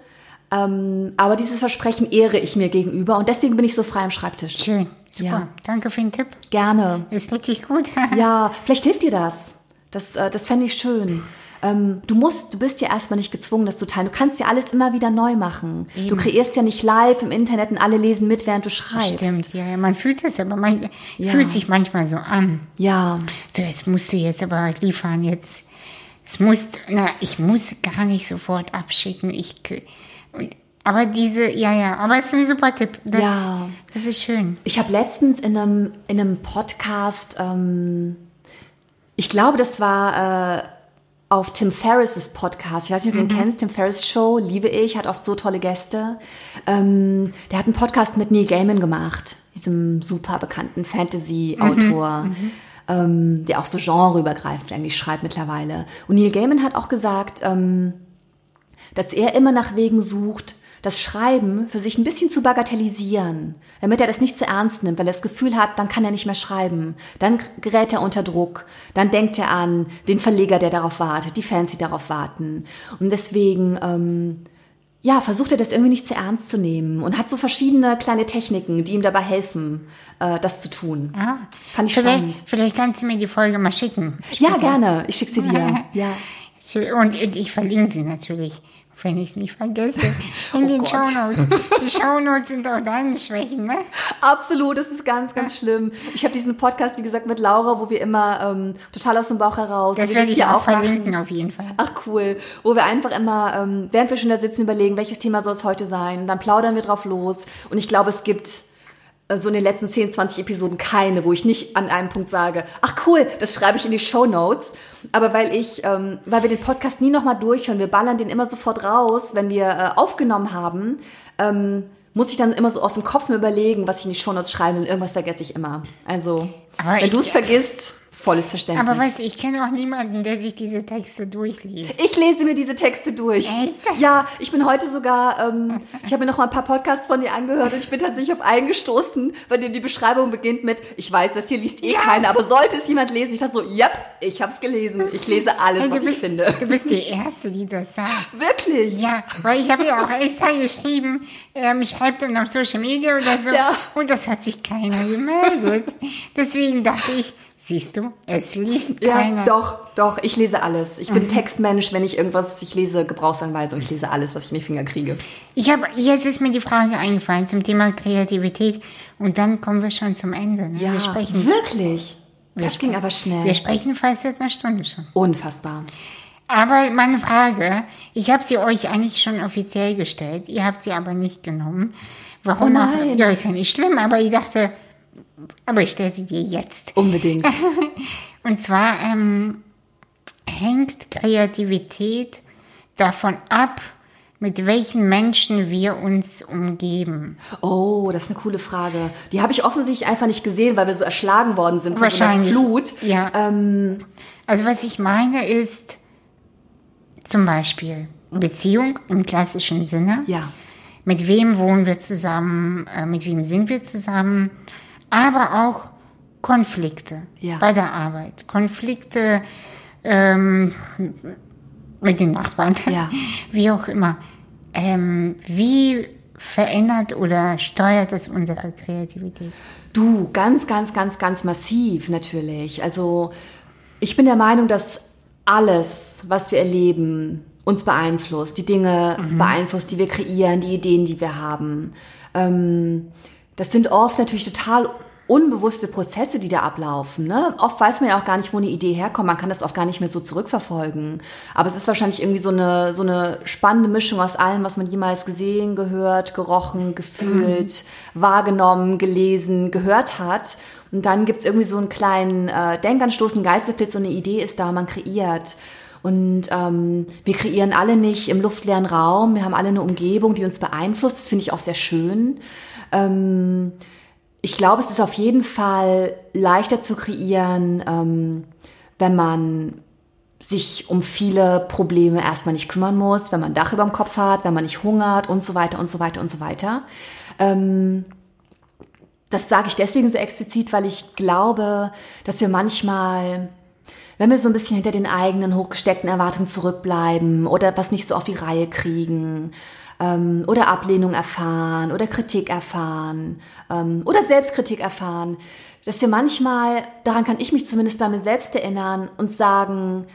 Ähm, aber dieses Versprechen ehre ich mir gegenüber und deswegen bin ich so frei am Schreibtisch. Schön, super. Ja. Danke für den Tipp. Gerne. Ist richtig gut. Ja, vielleicht hilft dir das. Das, äh, das fände ich schön. Ähm, du musst, du bist ja erstmal nicht gezwungen, das zu teilen. Du kannst ja alles immer wieder neu machen. Du Eben. kreierst ja nicht live im Internet und alle lesen mit, während du schreibst. Stimmt, ja, ja, man fühlt es, aber man Ja. fühlt sich manchmal so an. Ja, So, jetzt musst du jetzt aber liefern, jetzt. Es muss, na, ich muss gar nicht sofort abschicken. Ich, und, aber diese, ja, ja, aber es ist ein super Tipp. Das, Ja. Das ist schön. ich habe letztens in einem, in einem Podcast, ähm, ich glaube, das war äh, auf Tim Ferriss' Podcast. Ich weiß nicht, ob du Mhm. ihn kennst. Tim Ferriss Show, liebe ich, hat oft so tolle Gäste. Ähm, der hat einen Podcast mit Neil Gaiman gemacht, diesem super bekannten Fantasy-Autor. Mhm. Ähm, der auch so genreübergreifend eigentlich schreibt mittlerweile. Und Neil Gaiman hat auch gesagt, ähm, dass er immer nach Wegen sucht, das Schreiben für sich ein bisschen zu bagatellisieren, damit er das nicht zu ernst nimmt, weil er das Gefühl hat, dann kann er nicht mehr schreiben. Dann gerät er unter Druck. Dann denkt er an den Verleger, der darauf wartet, die Fans, die darauf warten. Und deswegen, ähm, ja, versucht er das irgendwie nicht zu ernst zu nehmen und hat so verschiedene kleine Techniken, die ihm dabei helfen, äh, das zu tun. Ah, Fand ich vielleicht, spannend. Vielleicht kannst du mir die Folge mal schicken. Ja, gerne. Ich schicke sie dir. Ja. Und ich verlinke sie natürlich, wenn ich es nicht vergesse, in den Oh Gott. Shownotes. Die Shownotes sind auch deine Schwächen, ne? Absolut, das ist ganz, ganz schlimm. Ich habe diesen Podcast, wie gesagt, mit Laura, wo wir immer ähm, total aus dem Bauch heraus, Das werde ich auch machen. verlinken, auf jeden Fall. Ach cool, wo wir einfach immer, ähm, während wir schon da sitzen, überlegen, welches Thema soll es heute sein. Dann plaudern wir drauf los. Und ich glaube, es gibt so in den letzten 10, 20 Episoden keine, wo ich nicht an einem Punkt sage, ach cool, das schreibe ich in die Show Notes. Aber weil ich, ähm, weil wir den Podcast nie nochmal durchhören, wir ballern den immer sofort raus, wenn wir äh, aufgenommen haben, ähm, muss ich dann immer so aus dem Kopf mir überlegen, was ich in die Show Notes schreibe und irgendwas vergesse ich immer. Also, Aber wenn du es vergisst, volles Verständnis. Aber weißt du, ich kenne auch niemanden, der sich diese Texte durchliest. Ich lese mir diese Texte durch. Echt? Ja, ich bin heute sogar, ähm, ich habe mir noch mal ein paar Podcasts von dir angehört und ich bin tatsächlich auf einen gestoßen, bei dem die Beschreibung beginnt mit, ich weiß, das hier liest eh Ja. keiner, aber sollte es jemand lesen, ich dachte so, yep, ich hab's gelesen. Ich lese alles, Hey, was du, ich bist, finde. du bist die Erste, die das sagt. Wirklich? Ja, weil ich habe ja auch extra geschrieben, ähm, schreibt dann auf Social Media oder so. Ja. Und das hat sich keiner gemeldet. Deswegen dachte ich, siehst du, es liest Ja, keiner. doch, doch, ich lese alles. Ich bin Mhm. Textmensch, wenn ich irgendwas, ich lese Gebrauchsanweisung, ich lese alles, was ich in die Finger kriege. Ich habe, jetzt ist mir die Frage eingefallen zum Thema Kreativität und dann kommen wir schon zum Ende. Ne? Ja, wir sprechen. wirklich. wir Das ging aber schnell. Wir sprechen fast seit einer Stunde schon. Unfassbar. Aber meine Frage, ich habe sie euch eigentlich schon offiziell gestellt, ihr habt sie aber nicht genommen. Warum? Oh auch- nein. Ja, ist ja nicht schlimm, aber ich dachte, aber ich stelle sie dir jetzt. Unbedingt. Und zwar ähm, hängt Kreativität davon ab, mit welchen Menschen wir uns umgeben. Oh, das ist eine coole Frage. Die habe ich offensichtlich einfach nicht gesehen, weil wir so erschlagen worden sind von so einer Flut. Ja. Ähm, Also was ich meine ist zum Beispiel Beziehung im klassischen Sinne. ja. Mit wem wohnen wir zusammen? Äh, mit wem sind wir zusammen? Aber auch Konflikte Ja. bei der Arbeit. Konflikte ähm, mit den Nachbarn. Ja. Wie auch immer. Ähm, wie verändert oder steuert das unsere Kreativität? Du, ganz, ganz, ganz, ganz massiv natürlich. Also ich bin der Meinung, dass alles, was wir erleben, uns beeinflusst. Die Dinge beeinflusst, die wir kreieren, die Ideen, die wir haben. Ähm, das sind oft natürlich total unbewusste Prozesse, die da ablaufen. Ne? Oft weiß man ja auch gar nicht, wo eine Idee herkommt. Man kann das oft gar nicht mehr so zurückverfolgen. Aber es ist wahrscheinlich irgendwie so eine, so eine spannende Mischung aus allem, was man jemals gesehen, gehört, gerochen, gefühlt, wahrgenommen, gelesen, gehört hat. Und dann gibt's irgendwie so einen kleinen äh, Denkanstoß, einen Geistesblitz, so eine Idee ist da, man kreiert. Und ähm, wir kreieren alle nicht im luftleeren Raum. Wir haben alle eine Umgebung, die uns beeinflusst. Das finde ich auch sehr schön. Ähm, ich glaube, es ist auf jeden Fall leichter zu kreieren, ähm, wenn man sich um viele Probleme erstmal nicht kümmern muss, wenn man ein Dach über dem Kopf hat, wenn man nicht hungert und so weiter und so weiter und so weiter. Ähm, das sage ich deswegen so explizit, weil ich glaube, dass wir manchmal, wenn wir so ein bisschen hinter den eigenen hochgesteckten Erwartungen zurückbleiben oder was nicht so auf die Reihe kriegen ähm, oder Ablehnung erfahren oder Kritik erfahren ähm, oder Selbstkritik erfahren, dass wir manchmal, daran kann ich mich zumindest bei mir selbst erinnern und sagen,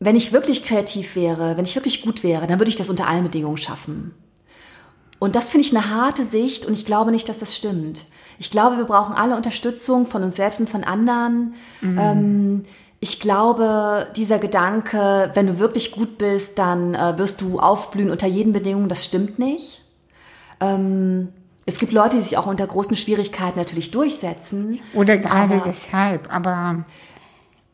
wenn ich wirklich kreativ wäre, wenn ich wirklich gut wäre, dann würde ich das unter allen Bedingungen schaffen. Und das finde ich eine harte Sicht und ich glaube nicht, dass das stimmt. Ich glaube, wir brauchen alle Unterstützung von uns selbst und von anderen. Ähm, ich glaube, dieser Gedanke, wenn du wirklich gut bist, dann äh, wirst du aufblühen unter jeden Bedingungen, das stimmt nicht. Ähm, es gibt Leute, die sich auch unter großen Schwierigkeiten natürlich durchsetzen. Oder gerade Aber- deshalb. Aber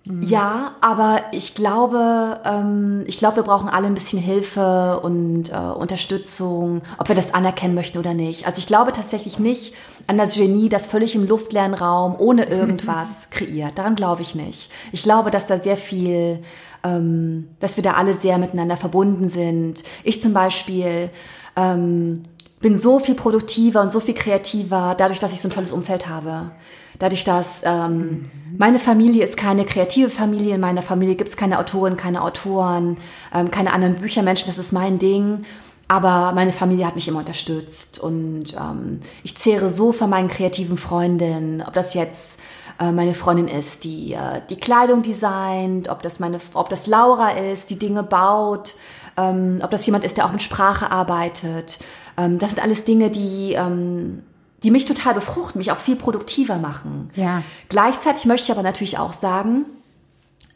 Ja, aber ich glaube, ähm, ich glaube, wir brauchen alle ein bisschen Hilfe und äh, Unterstützung, ob wir das anerkennen möchten oder nicht. Also ich glaube tatsächlich nicht an das Genie, das völlig im luftleeren Raum ohne irgendwas kreiert. Daran glaube ich nicht. Ich glaube, dass da sehr viel, ähm, dass wir da alle sehr miteinander verbunden sind. Ich zum Beispiel ähm, bin so viel produktiver und so viel kreativer, dadurch, dass ich so ein tolles Umfeld habe. Dadurch, dass ähm, meine Familie ist keine kreative Familie, in meiner Familie gibt es keine Autoren, keine Autoren, ähm, keine anderen Büchermenschen, das ist mein Ding. Aber meine Familie hat mich immer unterstützt und ähm, ich zehre so von meinen kreativen Freundinnen, ob das jetzt äh, meine Freundin ist, die äh, die Kleidung designt, ob das meine, ob das Laura ist, die Dinge baut, ähm, ob das jemand ist, der auch mit Sprache arbeitet. Ähm, das sind alles Dinge, die ähm, die mich total befruchten, mich auch viel produktiver machen. Ja. Gleichzeitig möchte ich aber natürlich auch sagen,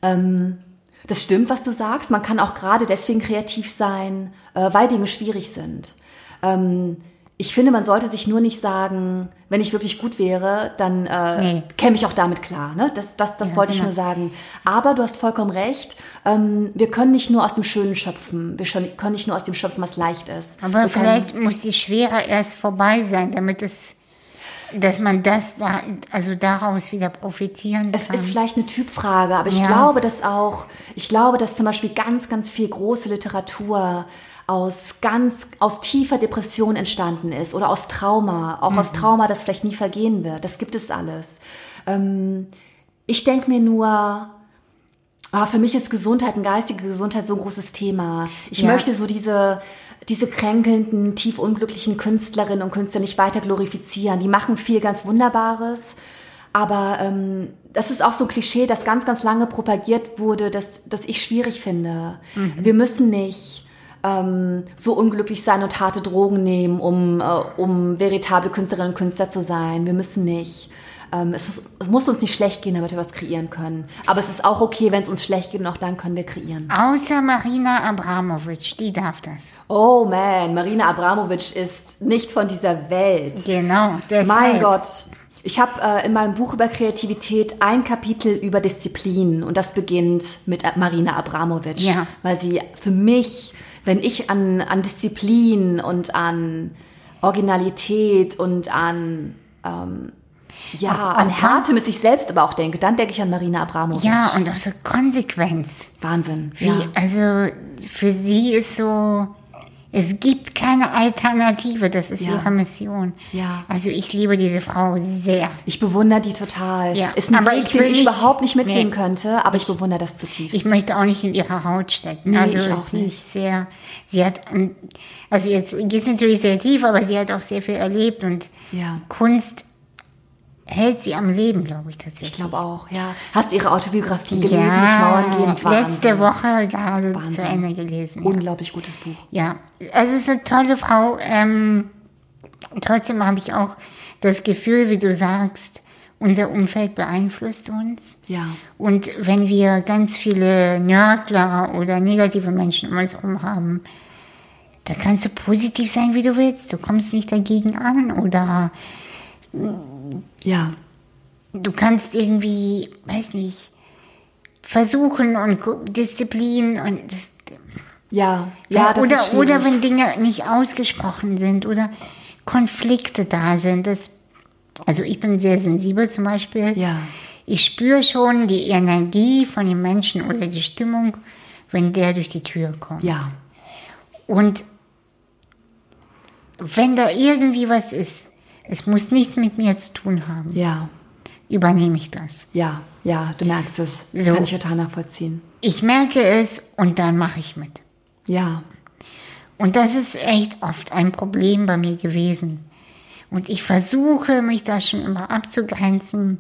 ähm, das stimmt, was du sagst. Man kann auch gerade deswegen kreativ sein, äh, weil Dinge schwierig sind. Ähm, ich finde, man sollte sich nur nicht sagen, wenn ich wirklich gut wäre, dann äh, Nee. käme ich auch damit klar. Ne? Das, das, das Ja, wollte ich genau. nur sagen. Aber du hast vollkommen recht. Ähm, wir können nicht nur aus dem Schönen schöpfen. Wir können nicht nur aus dem schöpfen, was leicht ist. Aber wir können, vielleicht muss die Schwere erst vorbei sein, damit es, dass man das da, also daraus wieder profitieren Es kann. ist vielleicht eine Typfrage, aber ich Ja. glaube, dass auch, ich glaube, dass zum Beispiel ganz, ganz viel große Literatur aus ganz, aus tiefer Depression entstanden ist oder aus Trauma, auch aus Trauma, das vielleicht nie vergehen wird. Das gibt es alles. Ähm, ich denke mir nur, ah, für mich ist Gesundheit und geistige Gesundheit so ein großes Thema. Ich Ja. möchte so diese, diese kränkelnden, tief unglücklichen Künstlerinnen und Künstler nicht weiter glorifizieren. Die machen viel ganz Wunderbares. Aber ähm, das ist auch so ein Klischee, das ganz, ganz lange propagiert wurde, das, das ich schwierig finde. Wir müssen nicht ähm, so unglücklich sein und harte Drogen nehmen, um, äh, um veritable Künstlerinnen und Künstler zu sein. Wir müssen nicht. Ähm, es, ist, es muss uns nicht schlecht gehen, damit wir was kreieren können. Aber es ist auch okay, wenn es uns schlecht geht und auch dann können wir kreieren. Außer Marina Abramovic, die darf das. Oh man, Marina Abramovic ist nicht von dieser Welt. Genau. Deshalb. Mein Gott. Ich habe äh, in meinem Buch über Kreativität ein Kapitel über Disziplin und das beginnt mit Marina Abramovic, Ja. weil sie für mich wenn ich an, an Disziplin und an Originalität und an ähm, ja, Auch- an Härte mit sich selbst aber auch denke, dann denke ich an Marina Abramovic. Ja, und auch so Konsequenz. Wahnsinn. Wie, Ja. Also für sie ist so, es gibt keine Alternative, das ist Ja. ihre Mission. Ja. Also ich liebe diese Frau sehr. Ich bewundere die total. Ja, Ist ein aber Weg, ich den ich nicht- überhaupt nicht mitgehen Nee. könnte, aber ich bewundere das zutiefst. Ich möchte auch nicht in ihrer Haut stecken. Nee, also ich auch nicht. sehr, sie hat, ähm, also jetzt geht's natürlich sehr tief, aber sie hat auch sehr viel erlebt und Ja. Kunst hält sie am Leben, glaube ich tatsächlich. ich glaube auch, ja. Hast du ihre Autobiografie gelesen, durch Mauern gehen? Wahnsinn. letzte Woche gerade Wahnsinn. zu Ende gelesen. Ja. Unglaublich gutes Buch. Ja, also es ist eine tolle Frau. Ähm, trotzdem habe ich auch das Gefühl, wie du sagst, unser Umfeld beeinflusst uns. Ja. Und wenn wir ganz viele Nörgler oder negative Menschen um uns herum haben, da kannst du positiv sein, wie du willst. Du kommst nicht dagegen an oder Ja. du kannst irgendwie, weiß nicht, versuchen und Disziplin und das, Ja. Ja, das oder, ist schwierig. oder wenn Dinge nicht ausgesprochen sind oder Konflikte da sind. Das, also ich bin sehr sensibel zum Beispiel. Ja. Ich spüre schon die Energie von dem Menschen oder die Stimmung, wenn der durch die Tür kommt. Ja. Und wenn da irgendwie was ist, es muss nichts mit mir zu tun haben, Ja. übernehme ich das. Ja. Ja, du merkst es. So. Kann ich total nachvollziehen. Ich merke es und dann mache ich mit. Ja. Und das ist echt oft ein Problem bei mir gewesen. Und ich versuche, mich da schon immer abzugrenzen.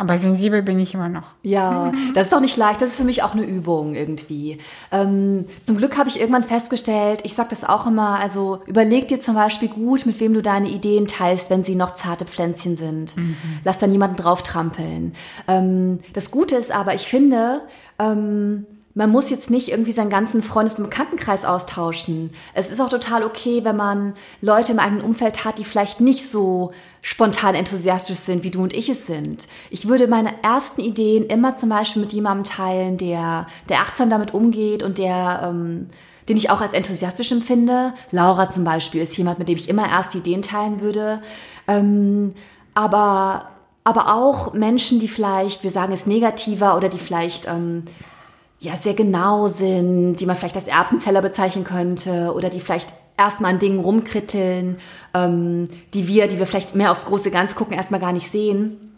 Aber sensibel bin ich immer noch. Ja, das ist doch nicht leicht. Das ist für mich auch eine Übung irgendwie. Ähm, zum Glück habe ich irgendwann festgestellt, ich sage das auch immer, also überleg dir zum Beispiel gut, mit wem du deine Ideen teilst, wenn sie noch zarte Pflänzchen sind. Lass da niemanden drauf trampeln. Ähm, das Gute ist aber, ich finde, ähm, man muss jetzt nicht irgendwie seinen ganzen Freundes- und Bekanntenkreis austauschen. Es ist auch total okay, wenn man Leute im eigenen Umfeld hat, die vielleicht nicht so spontan enthusiastisch sind, wie du und ich es sind. Ich würde meine ersten Ideen immer zum Beispiel mit jemandem teilen, der, der achtsam damit umgeht und der, ähm, den ich auch als enthusiastisch empfinde. Laura zum Beispiel ist jemand, mit dem ich immer erste Ideen teilen würde. Ähm, aber, aber auch Menschen, die vielleicht, wir sagen es negativer oder die vielleicht ähm, ja sehr genau sind, die man vielleicht als Erbsenzeller bezeichnen könnte oder die vielleicht erstmal an Dingen rumkritteln, ähm, die wir, die wir vielleicht mehr aufs große Ganze gucken, erstmal gar nicht sehen.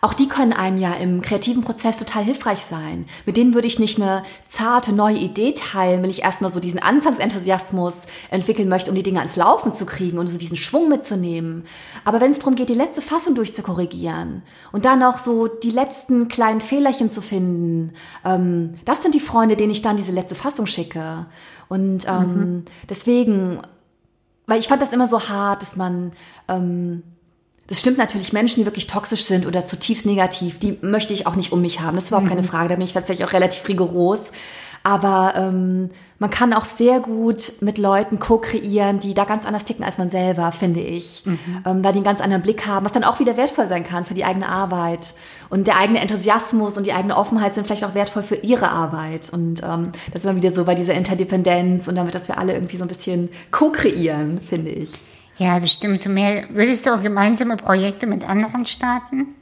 Auch die können einem ja im kreativen Prozess total hilfreich sein. Mit denen würde ich nicht eine zarte neue Idee teilen, wenn ich erstmal so diesen Anfangsenthusiasmus entwickeln möchte, um die Dinge ans Laufen zu kriegen und so diesen Schwung mitzunehmen. Aber wenn es darum geht, die letzte Fassung durchzukorrigieren und dann noch so die letzten kleinen Fehlerchen zu finden, ähm, das sind die Freunde, denen ich dann diese letzte Fassung schicke. Und ähm, deswegen, weil ich fand das immer so hart, dass man ähm, das stimmt natürlich, Menschen, die wirklich toxisch sind oder zutiefst negativ, die möchte ich auch nicht um mich haben. Das ist überhaupt keine Frage, da bin ich tatsächlich auch relativ rigoros. Aber ähm, man kann auch sehr gut mit Leuten co-kreieren, die da ganz anders ticken als man selber, finde ich. Ähm, weil die einen ganz anderen Blick haben, was dann auch wieder wertvoll sein kann für die eigene Arbeit. Und der eigene Enthusiasmus und die eigene Offenheit sind vielleicht auch wertvoll für ihre Arbeit. Und ähm, das ist immer wieder so bei dieser Interdependenz und damit, dass wir alle irgendwie so ein bisschen co-kreieren, finde ich. Ja, das stimmt. So mehr, würdest du auch gemeinsame Projekte mit anderen starten?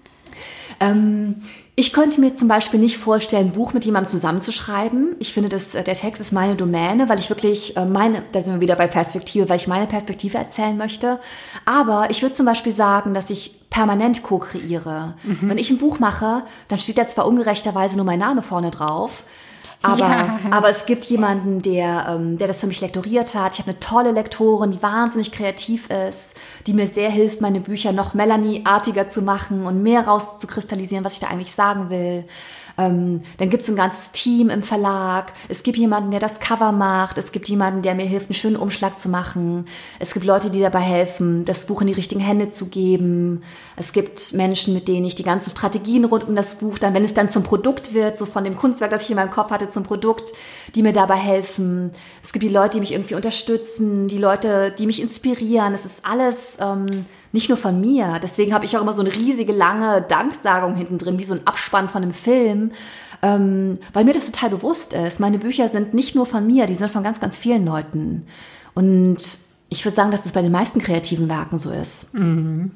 Ähm, ich könnte mir zum Beispiel nicht vorstellen, ein Buch mit jemandem zusammenzuschreiben. Ich finde, dass äh, der Text ist meine Domäne, weil ich wirklich äh, meine, da sind wir wieder bei Perspektive, weil ich meine Perspektive erzählen möchte. Aber ich würde zum Beispiel sagen, dass ich permanent co-kreiere. Wenn ich ein Buch mache, dann steht da zwar ungerechterweise nur mein Name vorne drauf. Aber, Ja. aber es gibt jemanden, der, ähm, der das für mich lektoriert hat. Ich habe eine tolle Lektorin, die wahnsinnig kreativ ist, die mir sehr hilft, meine Bücher noch Melanie-artiger zu machen und mehr rauszukristallisieren, was ich da eigentlich sagen will. Ähm, dann gibt es ein ganzes Team im Verlag. Es gibt jemanden, der das Cover macht. Es gibt jemanden, der mir hilft, einen schönen Umschlag zu machen. Es gibt Leute, die dabei helfen, das Buch in die richtigen Hände zu geben. Es gibt Menschen, mit denen ich die ganzen Strategien rund um das Buch dann, wenn es dann zum Produkt wird, so von dem Kunstwerk, das ich in meinem Kopf hatte, zum Produkt, die mir dabei helfen. Es gibt die Leute, die mich irgendwie unterstützen, die Leute, die mich inspirieren. Es ist alles ähm, nicht nur von mir. Deswegen habe ich auch immer so eine riesige lange Danksagung hinten drin, wie so ein Abspann von einem Film, ähm, weil mir das total bewusst ist. Meine Bücher sind nicht nur von mir, die sind von ganz, ganz vielen Leuten. Und ich würde sagen, dass das bei den meisten kreativen Werken so ist. Mhm.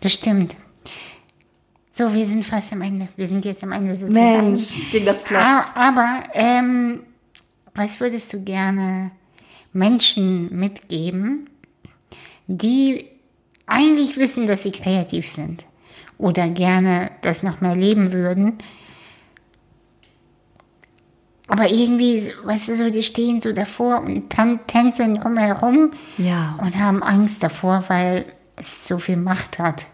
Das stimmt. So, wir sind fast am Ende. Wir sind jetzt am Ende sozusagen. Mensch, ging das flott. Aber ähm, was würdest du gerne Menschen mitgeben, die eigentlich wissen, dass sie kreativ sind oder gerne das noch mehr leben würden, aber irgendwie, weißt du, so, die stehen so davor und tan tänzeln drumherum Ja. und haben Angst davor, weil es so viel Macht hat.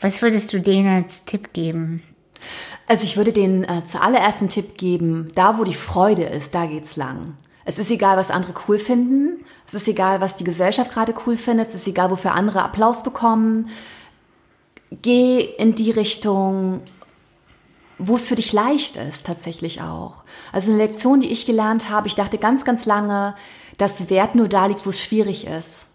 Was würdest du denen als Tipp geben? Also ich würde denen äh, zuallererst einen Tipp geben, da wo die Freude ist, da geht's lang. Es ist egal, was andere cool finden. Es ist egal, was die Gesellschaft gerade cool findet. Es ist egal, wofür andere Applaus bekommen. Geh in die Richtung, wo es für dich leicht ist, tatsächlich auch. Also eine Lektion, die ich gelernt habe, ich dachte ganz, ganz lange, dass Wert nur da liegt, wo es schwierig ist.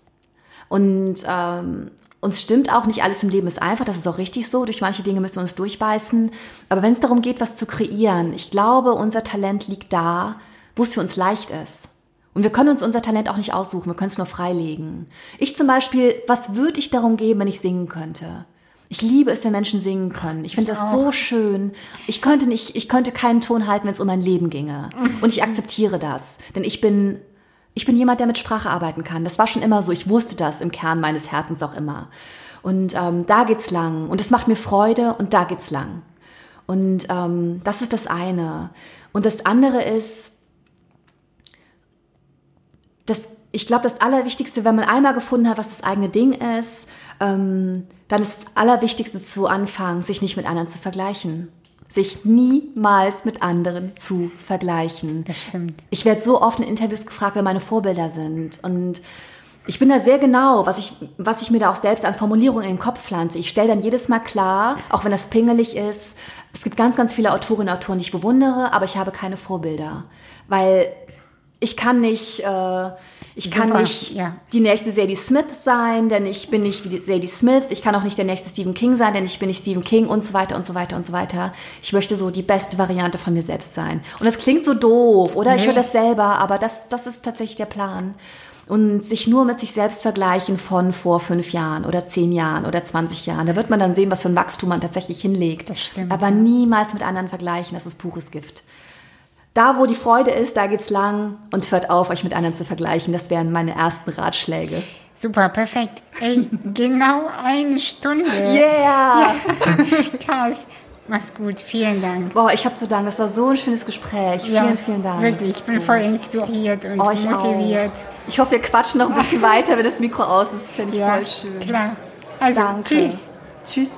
Und ähm, uns stimmt auch nicht alles im Leben ist einfach, das ist auch richtig so. Durch manche Dinge müssen wir uns durchbeißen. Aber wenn es darum geht, was zu kreieren, ich glaube, unser Talent liegt da, wo es für uns leicht ist. Und wir können uns unser Talent auch nicht aussuchen, wir können es nur freilegen. Ich zum Beispiel, was würde ich darum geben, wenn ich singen könnte? Ich liebe es, wenn Menschen singen können. Ich finde das so schön. Ich könnte nicht, ich könnte keinen Ton halten, wenn es um mein Leben ginge. Und ich akzeptiere das, denn ich bin ich bin jemand, der mit Sprache arbeiten kann. Das war schon immer so. Ich wusste das im Kern meines Herzens auch immer. Und ähm, da geht's lang. Und es macht mir Freude und da geht's lang. Und ähm, das ist das eine. Und das andere ist, das, ich glaube, das Allerwichtigste, wenn man einmal gefunden hat, was das eigene Ding ist, ähm, dann ist das Allerwichtigste zu anfangen, sich nicht mit anderen zu vergleichen. Sich niemals mit anderen zu vergleichen. Das stimmt. Ich werde so oft in Interviews gefragt, wer meine Vorbilder sind. Und ich bin da sehr genau, was ich, was ich mir da auch selbst an Formulierungen in den Kopf pflanze. Ich stelle dann jedes Mal klar, auch wenn das pingelig ist, es gibt ganz, ganz viele Autorinnen und Autoren, die ich bewundere, aber ich habe keine Vorbilder. Weil ich kann nicht, äh, ich kann Super, nicht ja. die nächste Sadie Smith sein, denn ich bin nicht die Sadie Smith. Ich kann auch nicht der nächste Stephen King sein, denn ich bin nicht Stephen King und so weiter und so weiter und so weiter. Ich möchte so die beste Variante von mir selbst sein. Und das klingt so doof, oder? Ich Nee. höre das selber, aber das, das ist tatsächlich der Plan. Und sich nur mit sich selbst vergleichen von vor fünf Jahren oder zehn Jahren oder 20 Jahren. Da wird man dann sehen, was für ein Wachstum man tatsächlich hinlegt. Das stimmt, Aber niemals mit anderen vergleichen, das ist pures Gift. Da, wo die Freude ist, da geht's lang und hört auf, euch mit anderen zu vergleichen. Das wären meine ersten Ratschläge. Super, perfekt. Ey, genau eine Stunde. Yeah! Krass. Mach's gut. Vielen Dank. Boah, ich habe zu danken. Das war so ein schönes Gespräch. vielen, vielen Dank. Wirklich, ich bin So. voll inspiriert und Euch motiviert. Auch. Ich hoffe, wir quatschen noch ein bisschen weiter, wenn das Mikro aus ist. Das fände ich Ja, voll schön. klar. Also, Danke. tschüss. Tschüss.